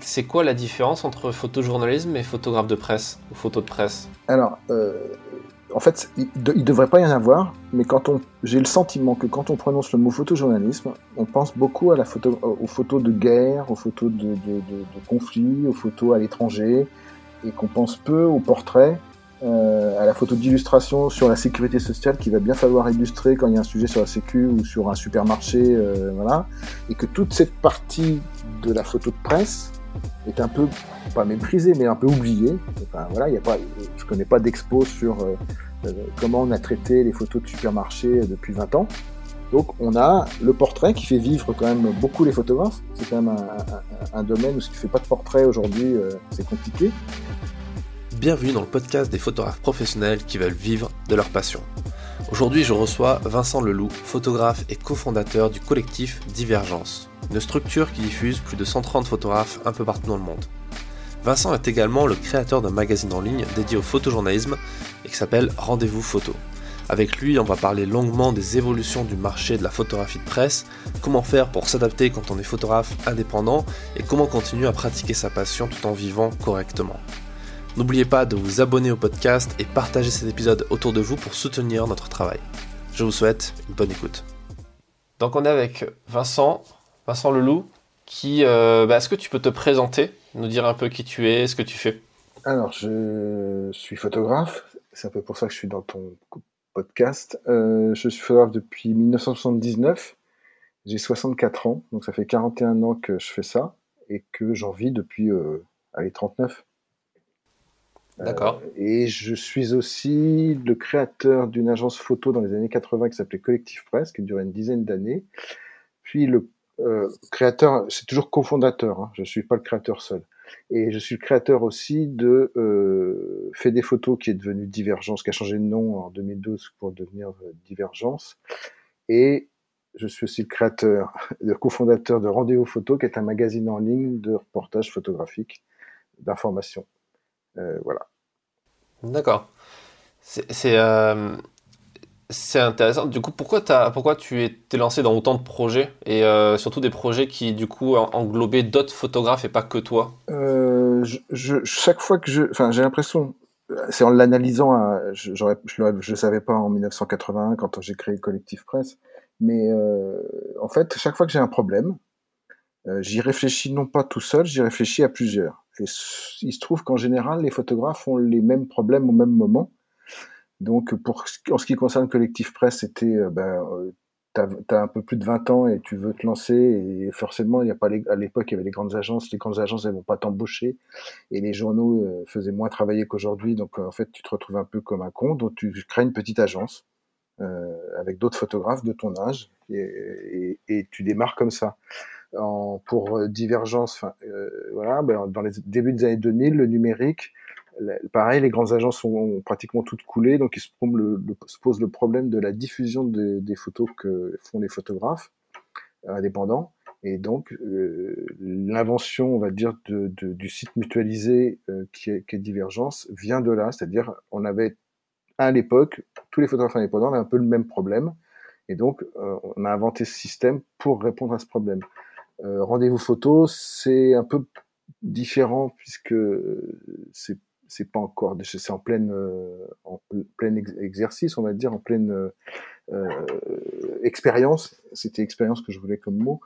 c'est quoi la différence entre photojournalisme et photographe de presse ou photo de presse? Alors, en fait, il ne devrait pas y en avoir, mais quand on, j'ai le sentiment que quand on prononce le mot photojournalisme, on pense beaucoup à la photo, aux photos de guerre, aux photos de, de, conflits, aux photos à l'étranger, et qu'on pense peu aux portraits, euh, à la photo d'illustration sur la sécurité sociale qu'il va bien falloir illustrer quand il y a un sujet sur la sécu ou sur un supermarché, euh, voilà, et que toute cette partie de la photo de presse est un peu pas méprisée, mais un peu oubliée. Enfin, voilà, il y a pas, je connais pas d'expo sur euh, euh, comment on a traité les photos de supermarché depuis 20 ans. Donc on a le portrait qui fait vivre quand même beaucoup les photographes. C'est quand même un, domaine où si tu fais pas de portrait aujourd'hui, euh, c'est compliqué. Bienvenue dans le podcast des photographes professionnels qui veulent vivre de leur passion. Aujourd'hui, je reçois Vincent Leloup, photographe et cofondateur du collectif Divergence, une structure qui diffuse plus de 130 photographes un peu partout dans le monde. Vincent est également le créateur d'un magazine en ligne dédié au photojournalisme et qui s'appelle Rendez-vous Photo. Avec lui, on va parler longuement des évolutions du marché de la photographie de presse, comment faire pour s'adapter quand on est photographe indépendant et comment continuer à pratiquer sa passion tout en vivant correctement. N'oubliez pas de vous abonner au podcast et partager cet épisode autour de vous pour soutenir notre travail. Je vous souhaite une bonne écoute. Donc on est avec Vincent, Vincent Leloup, qui... Euh, bah, est-ce que tu peux te présenter nous dire un peu qui tu es, ce que tu fais? Alors, je suis photographe. C'est un peu pour ça que je suis dans ton podcast. Euh, je suis photographe depuis 1979. J'ai 64 ans, donc ça fait 41 ans que je fais ça et que j'en vis depuis euh, allez, 39. D'accord. Euh, et je suis aussi le créateur d'une agence photo dans les années 80 qui s'appelait Collectif Presse, qui duré une dizaine d'années. Puis le euh, créateur, c'est toujours cofondateur, hein, je suis pas le créateur seul. Et je suis le créateur aussi de euh, Fait des photos qui est devenu Divergence, qui a changé de nom en 2012 pour devenir euh, Divergence. Et je suis aussi le créateur, le cofondateur de Rendez-vous Photo, qui est un magazine en ligne de reportages photographiques, d'information. Euh, voilà. D'accord. C'est euh, c'est intéressant. Du coup, pourquoi, as, pourquoi tu t'es lancé dans autant de projets et euh, surtout des projets qui, du coup, englobaient d'autres photographes et pas que toi? Euh, je, Chaque fois que je. Enfin, j'ai l'impression. C'est en l'analysant, hein, je ne le savais pas en 1981 quand j'ai créé le collectif presse, mais euh, en fait, chaque fois que j'ai un problème, j'y réfléchis non pas tout seul, j'y réfléchis à plusieurs. Il se trouve qu'en général, les photographes ont les mêmes problèmes au même moment. Donc, en ce qui concerne Collectif Presse, c'était, euh, ben, euh, t'as as un peu plus de 20 ans et tu veux te lancer et forcément, il y a pas à l'époque, il y avait les grandes agences. Les grandes agences, elles vont pas t'embaucher et les journaux euh, faisaient moins travailler qu'aujourd'hui. Donc, en fait, tu te retrouves un peu comme un con. Donc, tu crées une petite agence avec d'autres photographes de ton âge et tu démarres comme ça. En, pour Divergence, euh, voilà, ben, dans les débuts des années 2000, le numérique, pareil, les grandes agences ont pratiquement toutes coulé, donc il se, pose le problème de la diffusion des photos que font les photographes indépendants. Et donc, euh, l'invention, on va dire, du site mutualisé euh, qui, est, Divergence vient de là. C'est-à-dire, on avait, à l'époque, tous les photographes indépendants avaient un peu le même problème. Et donc, euh, on a inventé ce système pour répondre à ce problème. Rendez-vous photo, c'est un peu différent puisque c'est c'est pas encore, c'est en pleine, euh, en plein exercice, on va dire, en pleine euh, euh, expérience. C'était expérience que je voulais comme mot.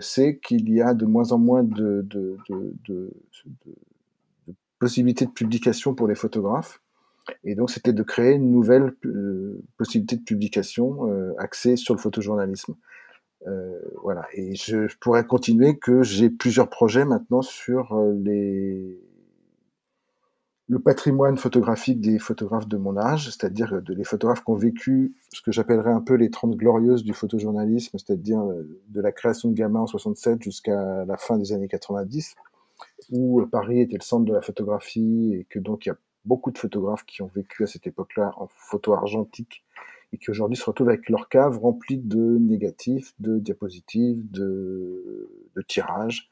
c'est qu'il y a de moins en moins de, de, de, possibilités de publication pour les photographes. Et donc, c'était de créer une nouvelle possibilité de publication axée sur le photojournalisme. Voilà. Et je, je, pourrais continuer que j'ai plusieurs projets maintenant sur les le patrimoine photographique des photographes de mon âge, c'est-à-dire de les photographes qui ont vécu ce que j'appellerais un peu les 30 glorieuses du photojournalisme, c'est-à-dire euh, de la création de Gamma en 67 jusqu'à la fin des années 90, où euh, Paris était le centre de la photographie et que donc il y a beaucoup de photographes qui ont vécu à cette époque-là en photo argentique et qui aujourd'hui se retrouvent avec leur cave remplie de négatifs, de diapositives, de, de tirages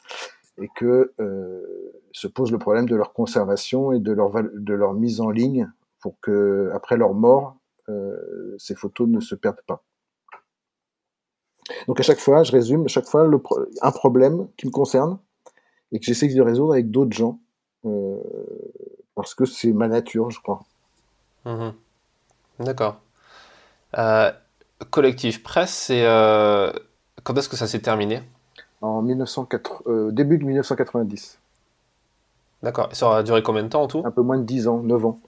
et que euh, se pose le problème de leur conservation et de leur, de leur mise en ligne pour que après leur mort, euh, ces photos ne se perdent pas. Donc à chaque fois, je résume, à chaque fois un problème qui me concerne et que j'essaie de résoudre avec d'autres gens parce que c'est ma nature, je crois. Mhm. D'accord. Collectif Presse, c'est quand est-ce que ça s'est terminé? En 1980, début de 1990. D'accord. Ça aura duré combien de temps en tout? Un peu moins de 10 ans, 9 ans.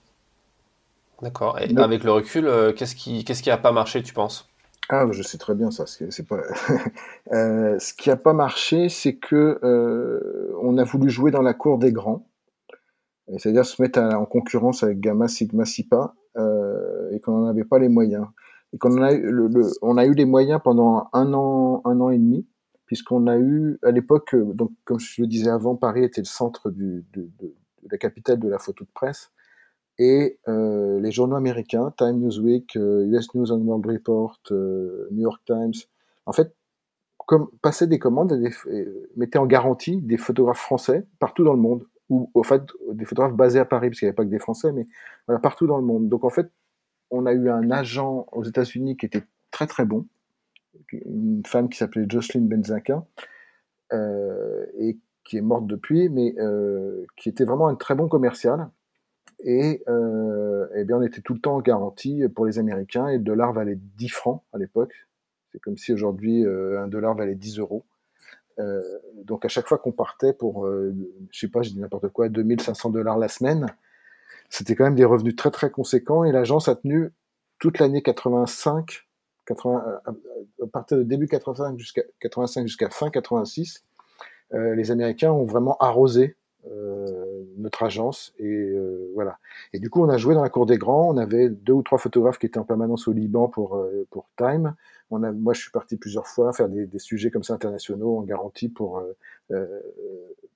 D'accord. Et avec le recul, euh, qu'est-ce qui qu'est-ce qui a pas marché, tu penses? Ah, je sais très bien ça. C'est pas. euh, ce qui a pas marché, c'est que euh, on a voulu jouer dans la cour des grands, c'est-à-dire se mettre en concurrence avec Gamma, Sigma, Sipa, euh, et qu'on n'en avait pas les moyens. Et qu'on a eu, le, on a eu les moyens pendant un an, un an et demi, puisqu'on a eu à l'époque, donc comme je le disais avant, Paris était le centre du, de, de, de la capitale de la photo de presse et euh, les journaux américains, Time Newsweek, euh, US News and World Report, euh, New York Times, en fait, comme, passaient des commandes et, mettaient en garantie des photographes français partout dans le monde, ou en fait des photographes basés à Paris, parce qu'il n'y avait pas que des Français, mais voilà, partout dans le monde. Donc en fait, on a eu un agent aux États-Unis qui était très très bon, une femme qui s'appelait Jocelyn Benzaka, euh, et qui est morte depuis, mais euh, qui était vraiment un très bon commercial et, euh, eh bien, on était tout le temps en garantie pour les Américains et le dollar valait 10 francs à l'époque. C'est comme si aujourd'hui un dollar valait 10 euros. Donc à chaque fois qu'on partait pour, je sais pas, je dis n'importe quoi, 2500 dollars la semaine, c'était quand même des revenus très très conséquents et l'agence a tenu toute l'année 85, 80, à partir de début 85 jusqu'à 85 jusqu'à fin 86, euh, les Américains ont vraiment arrosé euh, notre agence et euh, voilà. Et du coup, on a joué dans la cour des grands. On avait deux ou trois photographes qui étaient en permanence au Liban pour euh, pour Time. On a, moi, je suis parti plusieurs fois faire des, des sujets comme ça internationaux en garantie pour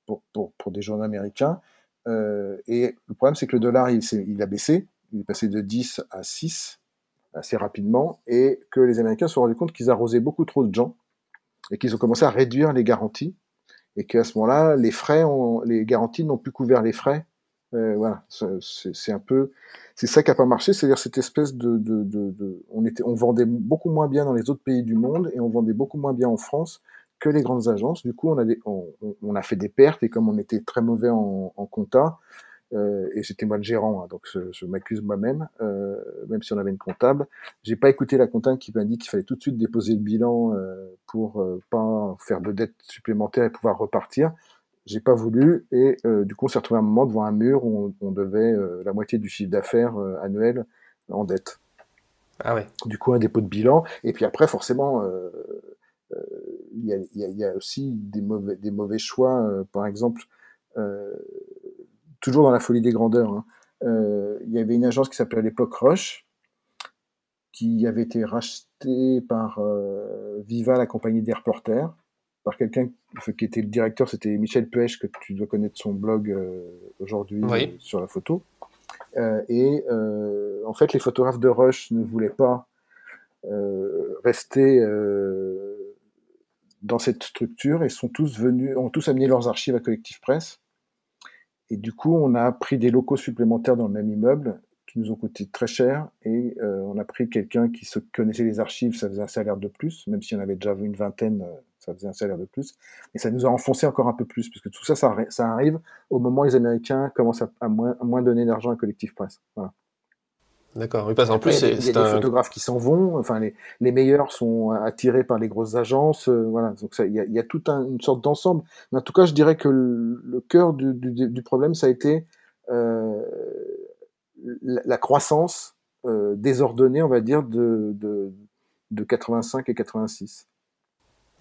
pour, pour, pour, des journaux américains. Et le problème, c'est que le dollar, il, il a baissé. Il est passé de 10 à 6 assez rapidement et que les Américains se sont rendus compte qu'ils arrosaient beaucoup trop de gens et qu'ils ont commencé à réduire les garanties et qu'à ce moment-là, les frais, ont, les garanties n'ont plus couvert les frais. Euh, voilà, c'est un peu, c'est ça qui a pas marché, c'est-à-dire cette espèce de, de, de, de, on était, on vendait beaucoup moins bien dans les autres pays du monde et on vendait beaucoup moins bien en France que les grandes agences. Du coup, on a, des, on, on a fait des pertes et comme on était très mauvais en, en compta, euh, et c'était moi le gérant, hein, donc je, je m'accuse moi-même, euh, même si on avait une comptable. J'ai pas écouté la comptable qui m'a dit qu'il fallait tout de suite déposer le bilan euh, pour euh, pas faire de dettes supplémentaires et pouvoir repartir. J'ai pas voulu et euh, du coup on s'est retrouvé à un moment devant un mur où on, on devait la moitié du chiffre d'affaires annuel en dette. Ah ouais. Du coup un dépôt de bilan et puis après forcément y a, y, a, y, a, aussi des mauvais, des mauvais choix. par exemple, euh, toujours dans la folie des grandeurs. Hein. Euh, il y avait une agence qui s'appelait à l'époque Rush, qui avait été rachetée par euh, Viva, la compagnie des reporters, par quelqu'un qui était le directeur, c'était Michel Puech, que tu dois connaître son blog euh, aujourd'hui oui. euh, sur la photo. Euh, et en fait, les photographes de Rush ne voulaient pas rester dans cette structure et sont tous venus, ont tous amené leurs archives à Collectif Presse. Et du coup, on a pris des locaux supplémentaires dans le même immeuble qui nous ont coûté très cher. Et euh, on a pris quelqu'un qui se connaissait les archives, ça faisait un salaire de plus, même si on avait déjà vu une vingtaine, euh, ça faisait un salaire de plus. Et ça nous a enfoncé encore un peu plus, puisque tout ça, ça, ça arrive au moment où les Américains commencent à, à moins, à moins donner d'argent à Collectif Presse. Voilà. D'accord. Oui, parce qu'en plus, il y a, c'est des un... photographes qui s'en vont. Enfin, les, les meilleurs sont attirés par les grosses agences. Euh, voilà. Donc, il y a, il y a toute un, une sorte d'ensemble. Mais en tout cas, je dirais que le, le cœur du, du, du, problème, ça a été euh, la, la, croissance euh, désordonnée, on va dire, de, de, de 85 et 86.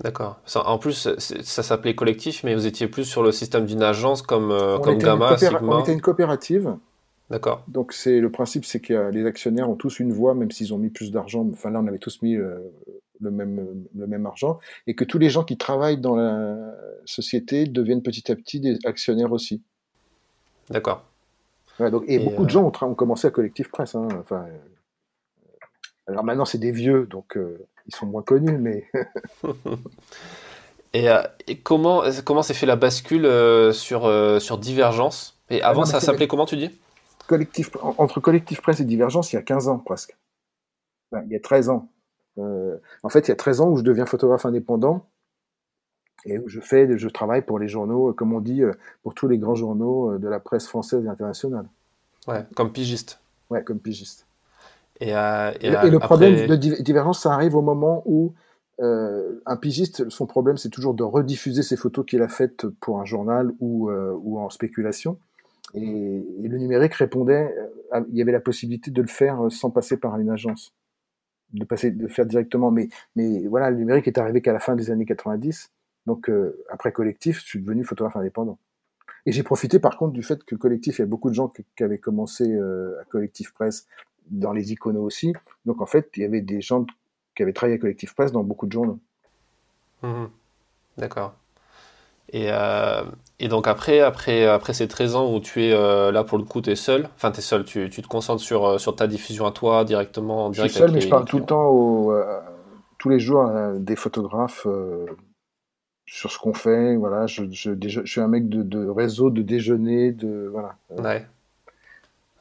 D'accord. En plus, ça s'appelait collectif, mais vous étiez plus sur le système d'une agence comme, euh, comme Gamma, Sigma. On était une coopérative. D'accord. Donc c'est le principe, c'est que les actionnaires ont tous une voix, même s'ils ont mis plus d'argent. Enfin là, on avait tous mis euh, le même le même argent, et que tous les gens qui travaillent dans la société deviennent petit à petit des actionnaires aussi. D'accord. Ouais, donc, et, et, beaucoup euh... de gens ont, ont, commencé à collectif presse. Hein, enfin, euh... alors maintenant c'est des vieux, donc euh, ils sont moins connus, mais. et, euh, et, comment comment s'est fait la bascule sur sur Divergence? Et avant, ah non, ça s'appelait comment tu dis? Collectif, entre collectif presse et divergence, il y a 15 ans presque. Enfin, il y a 13 ans. Euh, en fait, il y a 13 ans où je deviens photographe indépendant et où je fais, je travaille pour les journaux, comme on dit, pour tous les grands journaux de la presse française et internationale. Ouais, comme pigiste. Ouais, comme pigiste. Et, le problème de divergence, ça arrive au moment où euh, un pigiste, son problème, c'est toujours de rediffuser ses photos qu'il a faites pour un journal ou, euh, ou en spéculation. Et, le numérique répondait, euh, il y avait la possibilité de le faire sans passer par une agence, de passer, de faire directement. Mais, voilà, le numérique est arrivé qu'à la fin des années 90. Donc après Collectif, je suis devenu photographe indépendant. Et j'ai profité par contre du fait que Collectif, il y a beaucoup de gens qui, avaient commencé à Collectif Presse, dans les iconos aussi. Donc en fait, il y avait des gens qui avait travaillé à Collectif Presse dans beaucoup de journaux. Mhm. D'accord. Et, euh, et, donc après, après, après ces 13 ans où tu es euh, là pour le coup, tu es seul, enfin tu es seul, tu, tu, te concentres sur, euh, sur ta diffusion à toi directement. je suis seul, mais je parle tout le temps, au, tous les jours, des photographes sur ce qu'on fait. Voilà, je, je, je, suis un mec de, de, réseau, de déjeuner, de voilà. Ouais.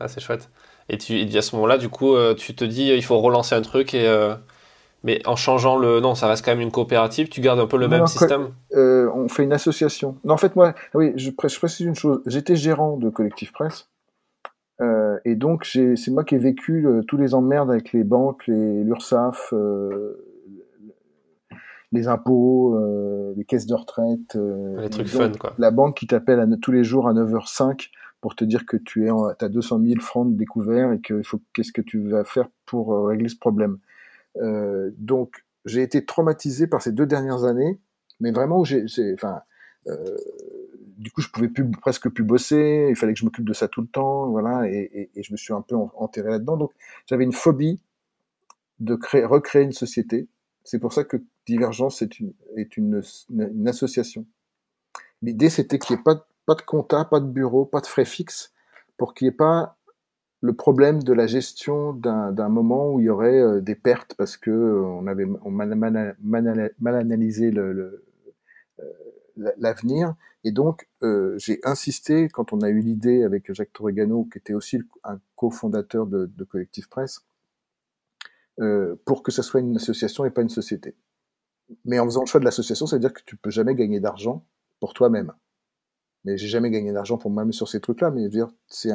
Ah, c'est chouette. Et, tu, et à ce moment-là, du coup, tu te dis, il faut relancer un truc et mais en changeant le non, ça reste quand même une coopérative. Tu gardes un peu le même système. Euh, on fait une association. Non, en fait, moi, oui, je, précise une chose. J'étais gérant de collectif presse, euh, et donc c'est moi qui ai vécu euh, tous les emmerdes avec les banques, les l'URSSAF, les impôts, les caisses de retraite. les trucs fun, quoi. La banque qui t'appelle tous les jours à 9h05 pour te dire que tu es, as 200 000 francs de découvert et que faut qu'est-ce que tu vas faire pour régler ce problème. Euh, donc, j'ai été traumatisé par ces deux dernières années, mais vraiment où j'ai, enfin, euh, du coup, je pouvais plus, presque plus bosser. Il fallait que je m'occupe de ça tout le temps, voilà, et, et, je me suis un peu enterré là-dedans. Donc, j'avais une phobie de créer, recréer une société. C'est pour ça que Divergence est une, est une, une association. L'idée, c'était qu'il n'y ait pas, pas de compta, pas de bureau, pas de frais fixes, pour qu'il n'y ait pas le problème de la gestion d'un moment où il y aurait euh, des pertes parce que euh, on avait mal, analysé euh, l'avenir et donc j'ai insisté quand on a eu l'idée avec Jacques Torregano qui était aussi un cofondateur de, de Collectif Presse pour que ça soit une association et pas une société. Mais en faisant le choix de l'association, ça veut dire que tu peux jamais gagner d'argent pour toi-même mais j'ai jamais gagné d'argent pour moi-même sur ces trucs-là. Mais c'est,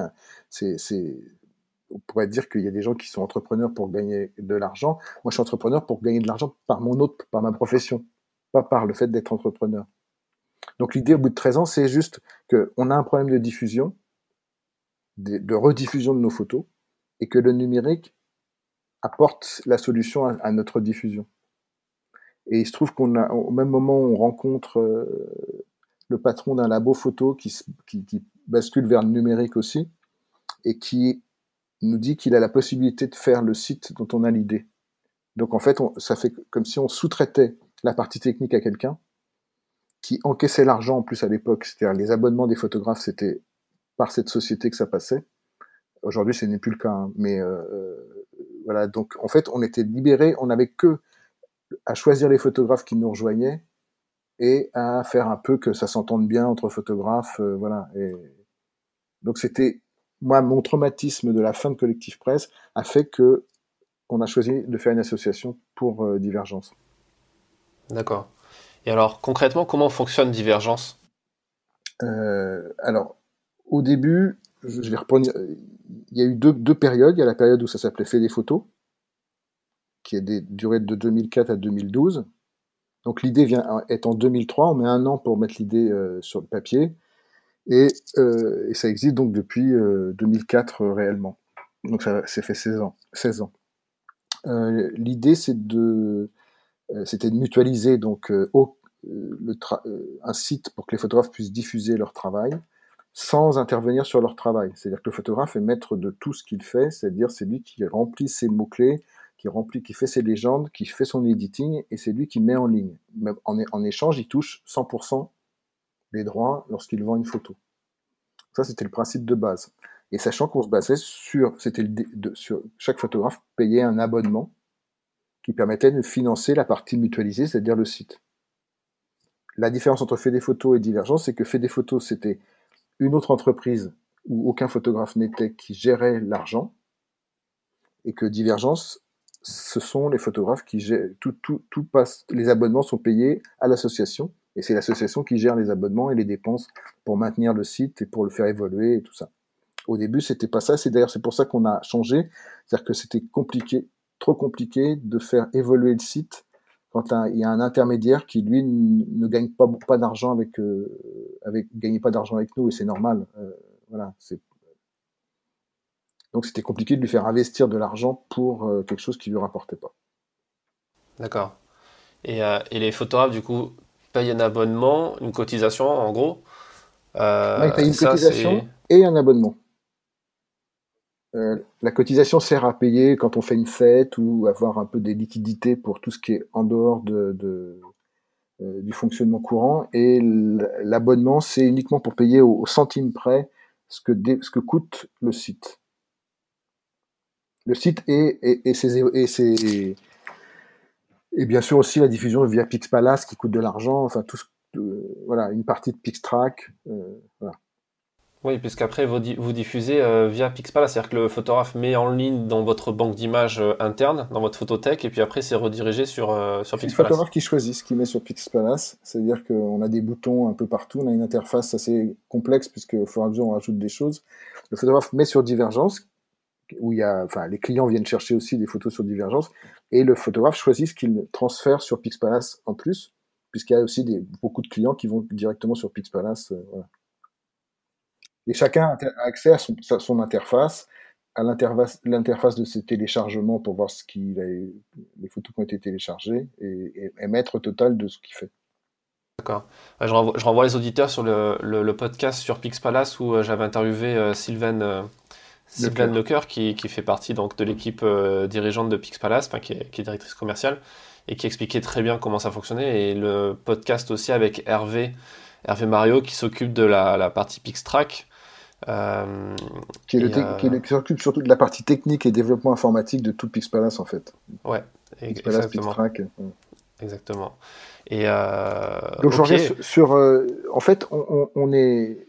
on pourrait dire qu'il y a des gens qui sont entrepreneurs pour gagner de l'argent. Moi, je suis entrepreneur pour gagner de l'argent par mon autre, par ma profession, pas par le fait d'être entrepreneur. Donc l'idée au bout de 13 ans, c'est juste qu'on a un problème de diffusion, de, rediffusion de nos photos, et que le numérique apporte la solution à, notre diffusion. Et il se trouve qu'on a, au même moment, on rencontre euh, le patron d'un labo photo qui, qui, bascule vers le numérique aussi, et qui nous dit qu'il a la possibilité de faire le site dont on a l'idée. Donc en fait, ça fait comme si on sous-traitait la partie technique à quelqu'un qui encaissait l'argent en plus à l'époque, c'est-à-dire les abonnements des photographes, c'était par cette société que ça passait. Aujourd'hui, ce n'est plus le cas, hein. mais euh, euh, voilà. Donc en fait, on était libéré, on n'avait que à choisir les photographes qui nous rejoignaient et à faire un peu que ça s'entende bien entre photographes, euh, voilà. Et donc c'était moi mon traumatisme de la fin de Collectif Presse a fait que on a choisi de faire une association pour euh, Divergence. D'accord. Et alors concrètement, comment fonctionne Divergence? Euh, Alors au début, je vais reprendre. Il y a eu deux, deux périodes. Il y a la période où ça s'appelait Fait des photos, qui a duré de 2004 à 2012 donc l'idée vient est en 2003, on met un an pour mettre l'idée euh, sur le papier, et, euh, ça existe donc depuis 2004 euh, réellement. Donc ça s'est fait 16 ans. 16 ans. l'idée c'était de mutualiser donc un site pour que les photographes puissent diffuser leur travail sans intervenir sur leur travail. C'est-à-dire que le photographe est maître de tout ce qu'il fait, c'est-à-dire c'est lui qui remplit ses mots-clés, qui remplit, qui fait ses légendes, qui fait son editing, et c'est lui qui met en ligne. En, en échange, il touche 100% des droits lorsqu'il vend une photo. Ça, c'était le principe de base. Et sachant qu'on se basait sur, sur chaque photographe payait un abonnement qui permettait de financer la partie mutualisée, c'est-à-dire le site. La différence entre fait des photos et divergence, c'est que fait des photos, c'était une autre entreprise où aucun photographe n'était qui gérait l'argent, et que divergence, ce sont les photographes qui gèrent, tout, tout, tout passe, les abonnements sont payés à l'association Et c'est l'association qui gère les abonnements et les dépenses pour maintenir le site et pour le faire évoluer et tout ça. Au début, c'était pas ça. C'est d'ailleurs c'est pour ça qu'on a changé, c'est-à-dire que c'était compliqué, trop compliqué de faire évoluer le site quand il y a un intermédiaire qui lui ne gagne pas d'argent avec euh, pas d'argent avec nous et c'est normal. Euh, voilà, donc c'était compliqué de lui faire investir de l'argent pour euh, quelque chose qui lui rapportait pas. D'accord. Et, et, les photographes, du coup, un abonnement, une cotisation, en gros euh, Ils payent une cotisation et un abonnement. Euh, la cotisation sert à payer quand on fait une fête ou avoir un peu des liquidités pour tout ce qui est en dehors de, de euh, du fonctionnement courant. Et l'abonnement, c'est uniquement pour payer au, centime près ce que, ce que coûte le site. Le site et, et, et, ses, et, ses, et bien sûr aussi la diffusion via Pixpalace qui coûte de l'argent, enfin tout ce, voilà, une partie de Pixtrack, euh, voilà. Oui, puisqu'après vous, vous diffusez euh, via Pixpalace, c'est-à-dire que le photographe met en ligne dans votre banque d'images euh, interne, dans votre photothèque, et puis après c'est redirigé sur, euh, sur Pixpalace. C'est le photographe qui choisit ce qu'il met sur Pixpalace, c'est-à-dire qu'on a des boutons un peu partout, on a une interface assez complexe puisque au fur et à mesure on rajoute des choses. Le photographe met sur Divergence, où il y a, enfin, les clients viennent chercher aussi des photos sur Divergence, et le photographe choisit ce qu'il transfère sur Pixpalace en plus, puisqu'il y a aussi beaucoup de clients qui vont directement sur Pixpalace. Euh. Et chacun a accès à son, interface, à l'interface de ses téléchargements pour voir ce qu'il les photos qui ont été téléchargées et, et, maître total de ce qu'il fait. D'accord. Je renvoie, les auditeurs sur le, le, podcast sur Pixpalace où euh, j'avais interviewé euh, Sylvain Sylvain Lecoeur, qui, qui, fait partie donc, de l'équipe euh, dirigeante de Pixpalace, qui est, qui est directrice commerciale, et qui expliquait très bien comment ça fonctionnait. Et le podcast aussi avec Hervé, Hervé Mario, qui s'occupe de la, la, partie Pixtrack. Euh, qui, euh, qui, s'occupe surtout de la partie technique et développement informatique de tout Pixpalace en fait. Ouais, exactement. Pixtrack. Exactement. Et Donc je reviens sur, sur en fait, on, on, on est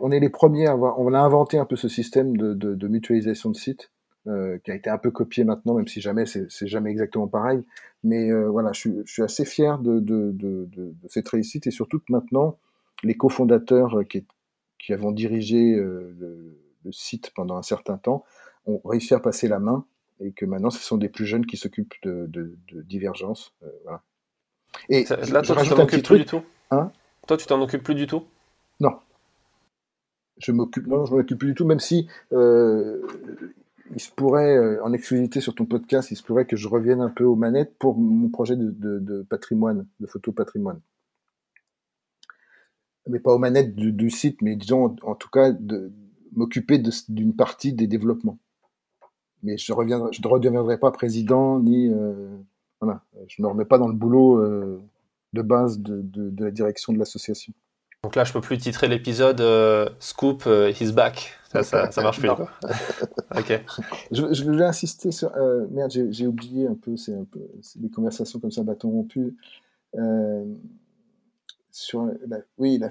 on est les premiers à avoir, on a inventé un peu ce système de, de, de mutualisation de sites, euh, qui a été un peu copié maintenant, même si jamais c'est jamais exactement pareil. Mais euh, voilà, je suis, je suis, assez fier de, de, cette réussite et surtout que maintenant, les cofondateurs euh, qui, qui avons dirigé euh, le, le, site pendant un certain temps ont réussi à passer la main et que maintenant, ce sont des plus jeunes qui s'occupent de, de, Divergence. Euh, voilà. Et là, toi, tu t'en occupes plus du tout? Hein? Toi, tu t'en occupes plus du tout? Non. Je m'occupe, non, je m'occupe plus du tout, même si euh, il se pourrait, euh, en exclusivité sur ton podcast, il se pourrait que je revienne un peu aux manettes pour mon projet de, patrimoine, de photo patrimoine. Mais pas aux manettes du, site, mais disons en, tout cas de m'occuper d'une partie des développements. Mais je reviendrai, je ne redeviendrai pas président ni euh, voilà, je me remets pas dans le boulot de base de la direction de l'association. Donc là, je peux plus titrer l'épisode euh, Scoop, euh, he's back. Ça, ça, ça marche plus. ok. Je, je, voulais insister sur. Euh, merde, j'ai oublié un peu. C'est un peu des conversations comme ça, bâton rompu. Euh, sur la, oui, la,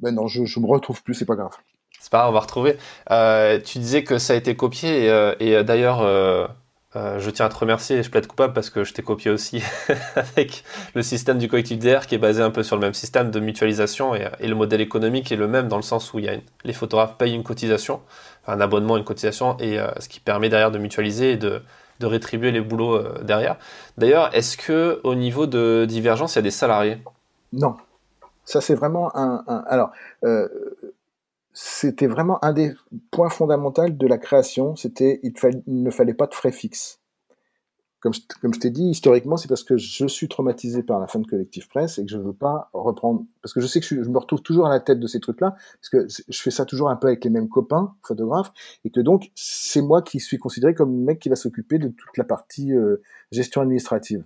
ben non, je, je me retrouve plus. C'est pas grave. C'est pas grave, on va retrouver. Tu disais que ça a été copié et, et d'ailleurs euh, je tiens à te remercier et je plaide coupable parce que je t'ai copié aussi avec le système du collectif DR qui est basé un peu sur le même système de mutualisation et, et le modèle économique est le même dans le sens où les photographes payent une cotisation, un abonnement, une cotisation et euh, ce qui permet derrière de mutualiser et de, rétribuer les boulots euh, derrière. D'ailleurs, est-ce que au niveau de Divergence, il y a des salariés? Non, ça c'est vraiment un, un... alors c'était vraiment un des points fondamentaux de la création, c'était il, ne fallait pas de frais fixes. Comme je, t'ai dit, historiquement, c'est parce que je suis traumatisé par la fin de Collectif Presse et que je veux pas reprendre, parce que je sais que je, me retrouve toujours à la tête de ces trucs-là, parce que je fais ça toujours un peu avec les mêmes copains photographes, et que donc c'est moi qui suis considéré comme le mec qui va s'occuper de toute la partie euh, gestion administrative.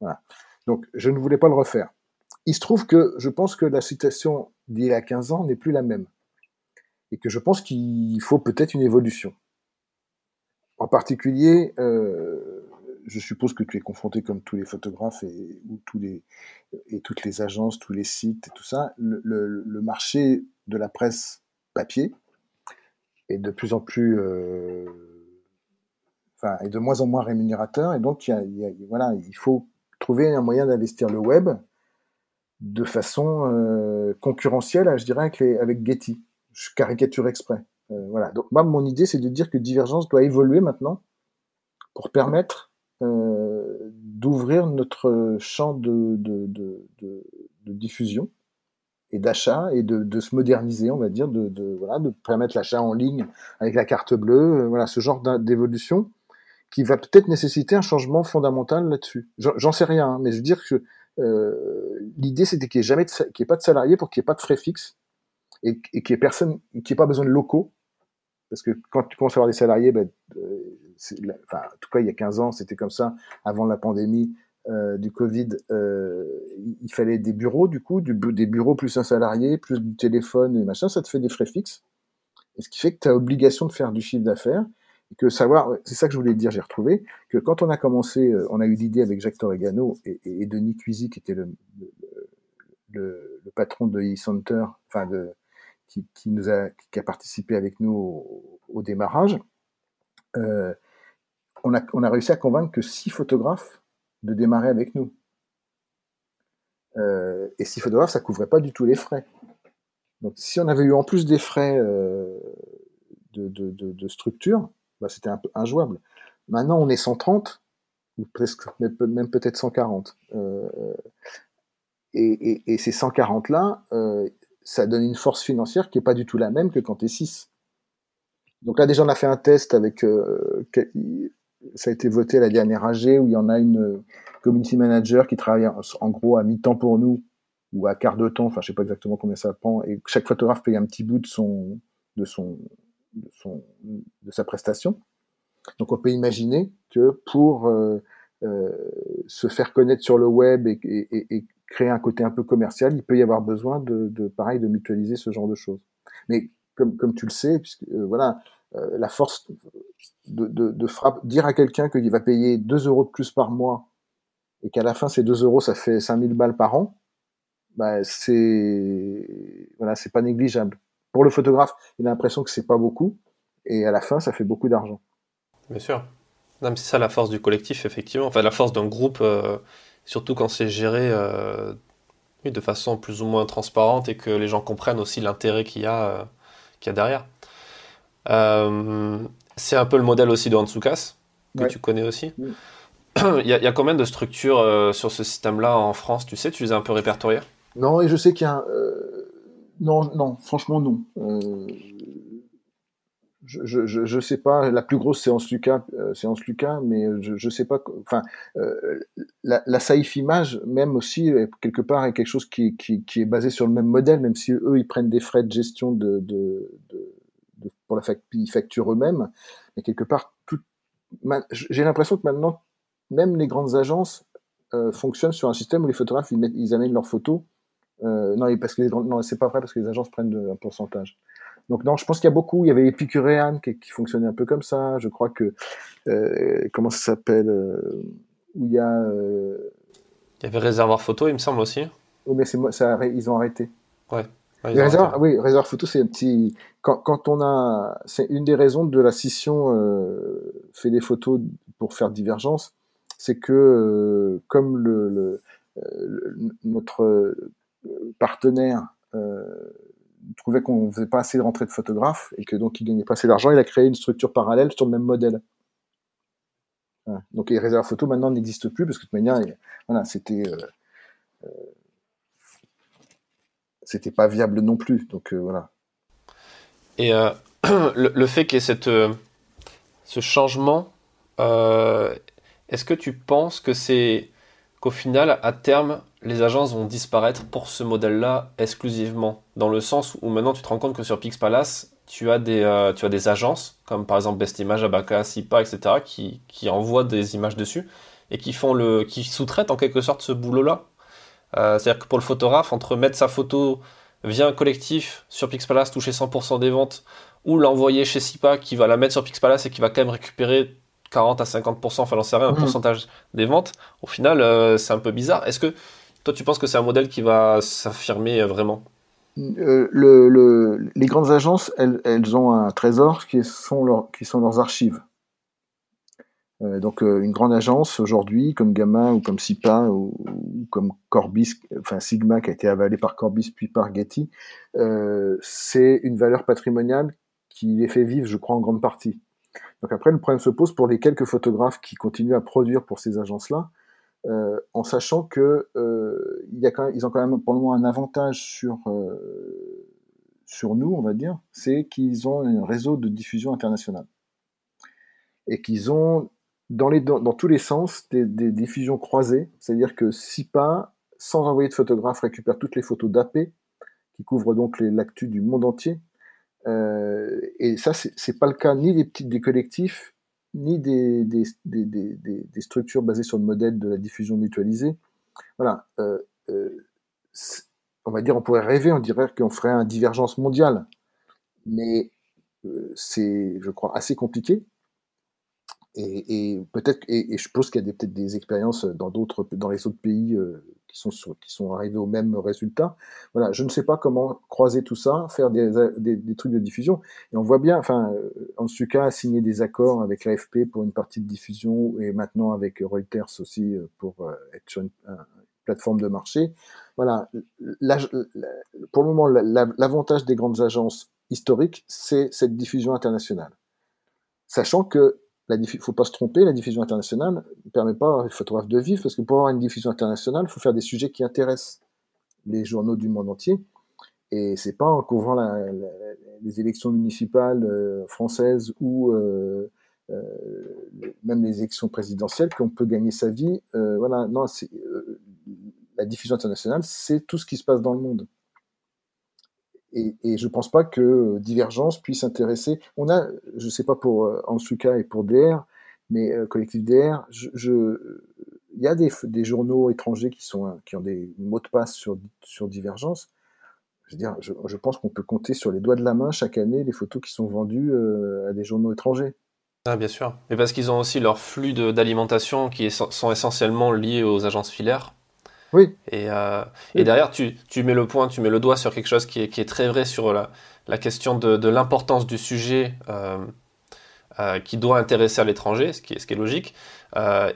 Voilà. Donc je ne voulais pas le refaire. Il se trouve que je pense que la situation d'il y a 15 ans n'est plus la même et que je pense qu'il faut peut-être une évolution. En particulier, euh, je suppose que tu es confronté comme tous les photographes et, toutes les agences, tous les sites tout ça, le, marché de la presse papier est de plus en plus, euh, est de moins en moins rémunérateur et donc il, voilà, il faut trouver un moyen d'investir le web de façon concurrentielle, je dirais, avec Getty. Je caricature exprès. voilà. Donc moi, mon idée, c'est de dire que Divergence doit évoluer maintenant pour permettre d'ouvrir notre champ de, diffusion et d'achat et de, se moderniser, on va dire, de, voilà, de permettre l'achat en ligne avec la carte bleue, euh, voilà, ce genre d'évolution qui va peut-être nécessiter un changement fondamental là-dessus. J'en sais rien, hein, mais je veux dire que euh, l'idée c'était qu'il n'y ait jamais, qu'il ait pas de salariés pour qu'il n'y ait pas de frais fixes et, et qu'il n'y ait ait pas besoin de locaux, parce que quand tu commences à avoir des salariés, ben, euh, enfin, en tout cas il y a 15 ans c'était comme ça avant la pandémie euh, du Covid, euh, il fallait des bureaux, du coup, des bureaux plus un salarié, plus du téléphone et machin, ça te fait des frais fixes. Et ce qui fait que tu as obligation de faire du chiffre d'affaires. Et que savoir, c'est ça que je voulais dire, j'ai retrouvé, que quand on a commencé, on a eu l'idée avec Jacques Torregano et, et, Denis Cuisy, qui était le, le, le, patron de e-Center, enfin, de, qui, a, participé avec nous au, démarrage, euh, on, a, réussi à convaincre que six photographes de démarrer avec nous. Euh, et six photographes, ça couvrait pas du tout les frais. Donc si on avait eu en plus des frais euh, de, structure, bah, c'était un peu injouable. Maintenant, on est 130, ou presque, même peut-être 140. Euh, et, et, ces 140-là, ça donne une force financière qui est pas du tout la même que quand tu es 6. Donc là, déjà, on a fait un test avec ça a été voté la dernière AG où il y en a une euh, community manager qui travaille en, gros à mi-temps pour nous ou à quart de temps, enfin je sais pas exactement combien ça prend, et chaque photographe paye un petit bout de son de son de, sa prestation. Donc on peut imaginer que pour euh, euh, se faire connaître sur le web et, et, et, créer un côté un peu commercial, il peut y avoir besoin de, pareil de mutualiser ce genre de choses. Mais comme, tu le sais, puisque euh, voilà, euh, la force de frappe, dire à quelqu'un qu'il va payer 2 euros de plus par mois et qu'à la fin ces 2 euros ça fait 5000 balles par an, bah, c'est voilà, c'est pas négligeable. Pour le photographe, il a l'impression que c'est pas beaucoup et à la fin ça fait beaucoup d'argent. Bien sûr. c'est ça la force du collectif effectivement, enfin la force d'un groupe euh, surtout quand c'est géré euh, de façon plus ou moins transparente et que les gens comprennent aussi l'intérêt qu'il y a y a derrière. Euh, c'est un peu le modèle aussi de Hansukas, que tu connais aussi. il, y a, combien de structures euh, sur ce système-là en France? Tu sais, tu les as un peu répertoriées? Non, et je sais qu'il y a. Euh, non, non, franchement, non. Je, je, sais pas. La plus grosse, en Lucas, en Lucas, mais je, sais pas. Enfin, la, la Safe Image, même aussi quelque part, est quelque chose qui, est basé sur le même modèle, même si eux, ils prennent des frais de gestion de, pour la facture eux-mêmes. Mais quelque part, j'ai l'impression que maintenant, même les grandes agences euh, fonctionnent sur un système où les photographes ils, amènent leurs photos. Euh, non, parce que non, c'est pas vrai parce que les agences prennent un pourcentage. Donc non, je pense qu'il y a beaucoup. Il y avait Epicurean qui, qui, fonctionnait un peu comme ça. Je crois que euh, comment ça s'appelle euh, Où il y a. Euh, il y avait Réservoir Photo, il me semble aussi. Oui, mais c'est ça, ils ont arrêté. Ouais oui, réservoir photo, c'est un petit. Quand, quand on a, c'est une des raisons de la scission euh, fait des photos pour faire divergence, c'est que euh, comme le, le, euh, notre partenaire euh, trouvait qu'on faisait pas assez de rentrée de photographes et que donc il gagnait pas assez d'argent, il a créé une structure parallèle sur le même modèle. Donc les réserves photo maintenant n'existent plus parce que de toute manière, voilà, c'était c'était pas viable non plus. Donc euh, voilà. Et euh, le, fait qu'il y ait cette, euh, ce changement, est-ce que tu penses que c'est qu'au final, à terme, les agences vont disparaître pour ce modèle-là exclusivement Dans le sens où maintenant tu te rends compte que sur Pixpalace, tu as des, tu as des agences, comme par exemple Best Image, Abaca, Sipa, etc., qui, qui envoient des images dessus et qui, font le, qui sous-traitent en quelque sorte ce boulot-là euh, c'est-à-dire que pour le photographe, entre mettre sa photo via un collectif sur Pixpalace, toucher 100% des ventes, ou l'envoyer chez SIPA qui va la mettre sur Pixpalace et qui va quand même récupérer 40 à 50%, enfin j'en sais rien, un mmh. pourcentage des ventes, au final, euh, c'est un peu bizarre. Est-ce que toi, tu penses que c'est un modèle qui va s'affirmer euh, vraiment? Les grandes agences, elles, ont un trésor qui sont, leurs archives. Euh, donc euh, une grande agence aujourd'hui, comme Gamma ou comme SIPA ou, comme Corbis, enfin Sigma qui a été avalé par Corbis puis par Getty, euh, c'est une valeur patrimoniale qui les fait vivre, je crois, en grande partie. Donc après, le problème se pose pour les quelques photographes qui continuent à produire pour ces agences-là, euh, en sachant que euh, il y a quand même, ils ont quand même pour le moment un avantage sur euh, sur nous, on va dire, c'est qu'ils ont un réseau de diffusion internationale et qu'ils ont dans, les, dans, tous les sens des, diffusions croisées, c'est-à-dire que SIPA, sans envoyer de photographe, récupère toutes les photos d'AP, qui couvrent donc l'actu du monde entier. Euh, et ça, c'est pas le cas ni des, petits, des collectifs, ni des, structures basées sur le modèle de la diffusion mutualisée. Voilà. Euh, euh, on va dire, on pourrait rêver, on dirait qu'on ferait une divergence mondiale. Mais c'est, je crois, assez compliqué et, peut-être et, je pense qu'il y a peut-être des expériences dans d'autres dans les autres pays euh, qui sont qui sont arrivés au même résultat. Voilà, je ne sais pas comment croiser tout ça, faire des, des, trucs de diffusion. Et on voit bien, enfin, euh, cas a signé des accords avec l'AFP pour une partie de diffusion et maintenant avec Reuters aussi euh, pour être sur une, plateforme de marché. Voilà, pour le moment, l'avantage des grandes agences historiques, c'est cette diffusion internationale. Sachant que il ne faut pas se tromper, la diffusion internationale ne permet pas aux photographes de vivre, parce que pour avoir une diffusion internationale, il faut faire des sujets qui intéressent les journaux du monde entier. Et c'est pas en couvrant les élections municipales euh, françaises ou euh, euh, même les élections présidentielles qu'on peut gagner sa vie. voilà, non, la diffusion internationale, c'est tout ce qui se passe dans le monde et, je pense pas que Divergence puisse intéresser. On a, je sais pas pour euh, Ansuka et pour DR, mais euh, collectif DR, il y a des, journaux étrangers qui sont qui ont des mots de passe sur sur Divergence. Je veux dire, je pense qu'on peut compter sur les doigts de la main chaque année les photos qui sont vendues euh, à des journaux étrangers. Ah, bien sûr. Mais parce qu'ils ont aussi leur flux d'alimentation qui sont essentiellement liés aux agences filaires. Oui. Et, euh, et derrière, tu, tu, mets le point, tu mets le doigt sur quelque chose qui est, qui est très vrai sur la, la question de, de l'importance du sujet euh, euh, qui doit intéresser à l'étranger, ce qui est, ce qui est logique.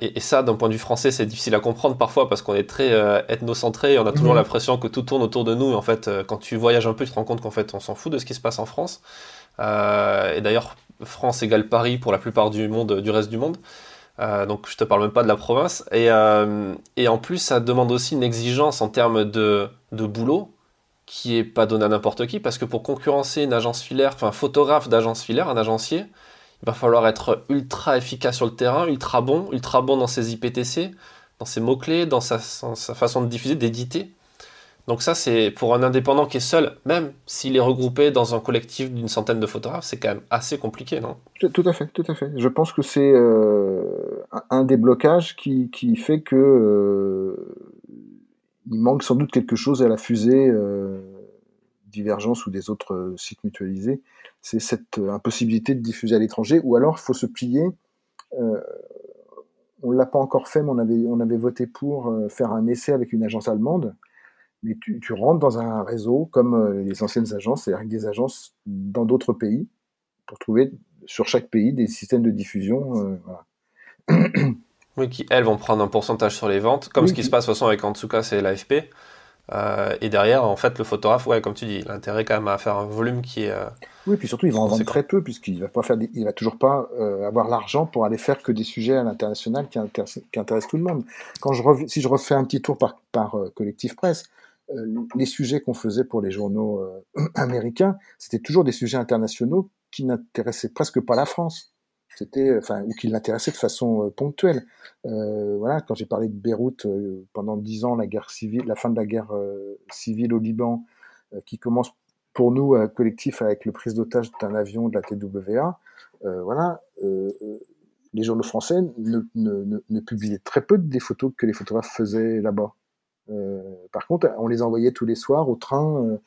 Et, et, ça, d'un point de vue français, c'est difficile à comprendre parfois parce qu'on est très ethnocentré et on a toujours mhm. l'impression que tout tourne autour de nous. Et en fait, quand tu voyages un peu, tu te rends compte qu'en fait, on s'en fout de ce qui se passe en France. et d'ailleurs, France égale Paris pour la plupart du monde, du reste du monde. Euh, donc je te parle même pas de la province. Et, euh, et en plus, ça demande aussi une exigence en termes de, boulot qui est pas donné à n'importe qui, parce que pour concurrencer une agence filaire, enfin un photographe d'agence filaire, un agencier, il va falloir être ultra efficace sur le terrain, ultra bon, ultra bon dans ses IPTC, dans ses mots-clés, dans sa façon de diffuser, d'éditer. Donc ça, c'est pour un indépendant qui est seul, même s'il est regroupé dans un collectif d'une centaine de photographes, c'est quand même assez compliqué, non? Tout à fait, tout à fait. Je pense que c'est euh, un des blocages qui, fait que euh, il manque sans doute quelque chose à la fusée euh, Divergence ou des autres sites mutualisés. C'est cette impossibilité de diffuser à l'étranger, ou alors il faut se plier. On l'a pas encore fait, mais on avait, on avait voté pour faire un essai avec une agence allemande mais tu, tu, rentres dans un réseau comme euh, les anciennes agences, c'est-à-dire avec des agences dans d'autres pays, pour trouver sur chaque pays des systèmes de diffusion. Euh, voilà. Oui, qui elles vont prendre un pourcentage sur les ventes, comme ce qui se passe de toute façon avec Antsuka, c'est l'AFP. Euh, et derrière, en fait, le photographe, ouais, comme tu dis, l'intérêt quand même à faire un volume qui est. Euh, oui, puis surtout, il va en vendre très peu puisqu'il va pas faire, il va toujours pas euh, avoir l'argent pour aller faire que des sujets à l'international qui, qui, intéressent tout le monde. Quand je si je refais un petit tour par, par collectif presse, les sujets qu'on faisait pour les journaux euh, américains, c'était toujours des sujets internationaux qui n'intéressaient presque pas la France. C'était, enfin, ou qui l'intéressaient de façon euh, ponctuelle. voilà, quand j'ai parlé de Beyrouth pendant dix ans, la guerre civile, la fin de la guerre civile au Liban, qui commence pour nous collectif avec le prise d'otage d'un avion de la TWA. voilà, les journaux français ne, ne, ne, publiaient très peu des photos que les photographes faisaient là-bas. Euh, par contre, on les envoyait tous les soirs au train euh,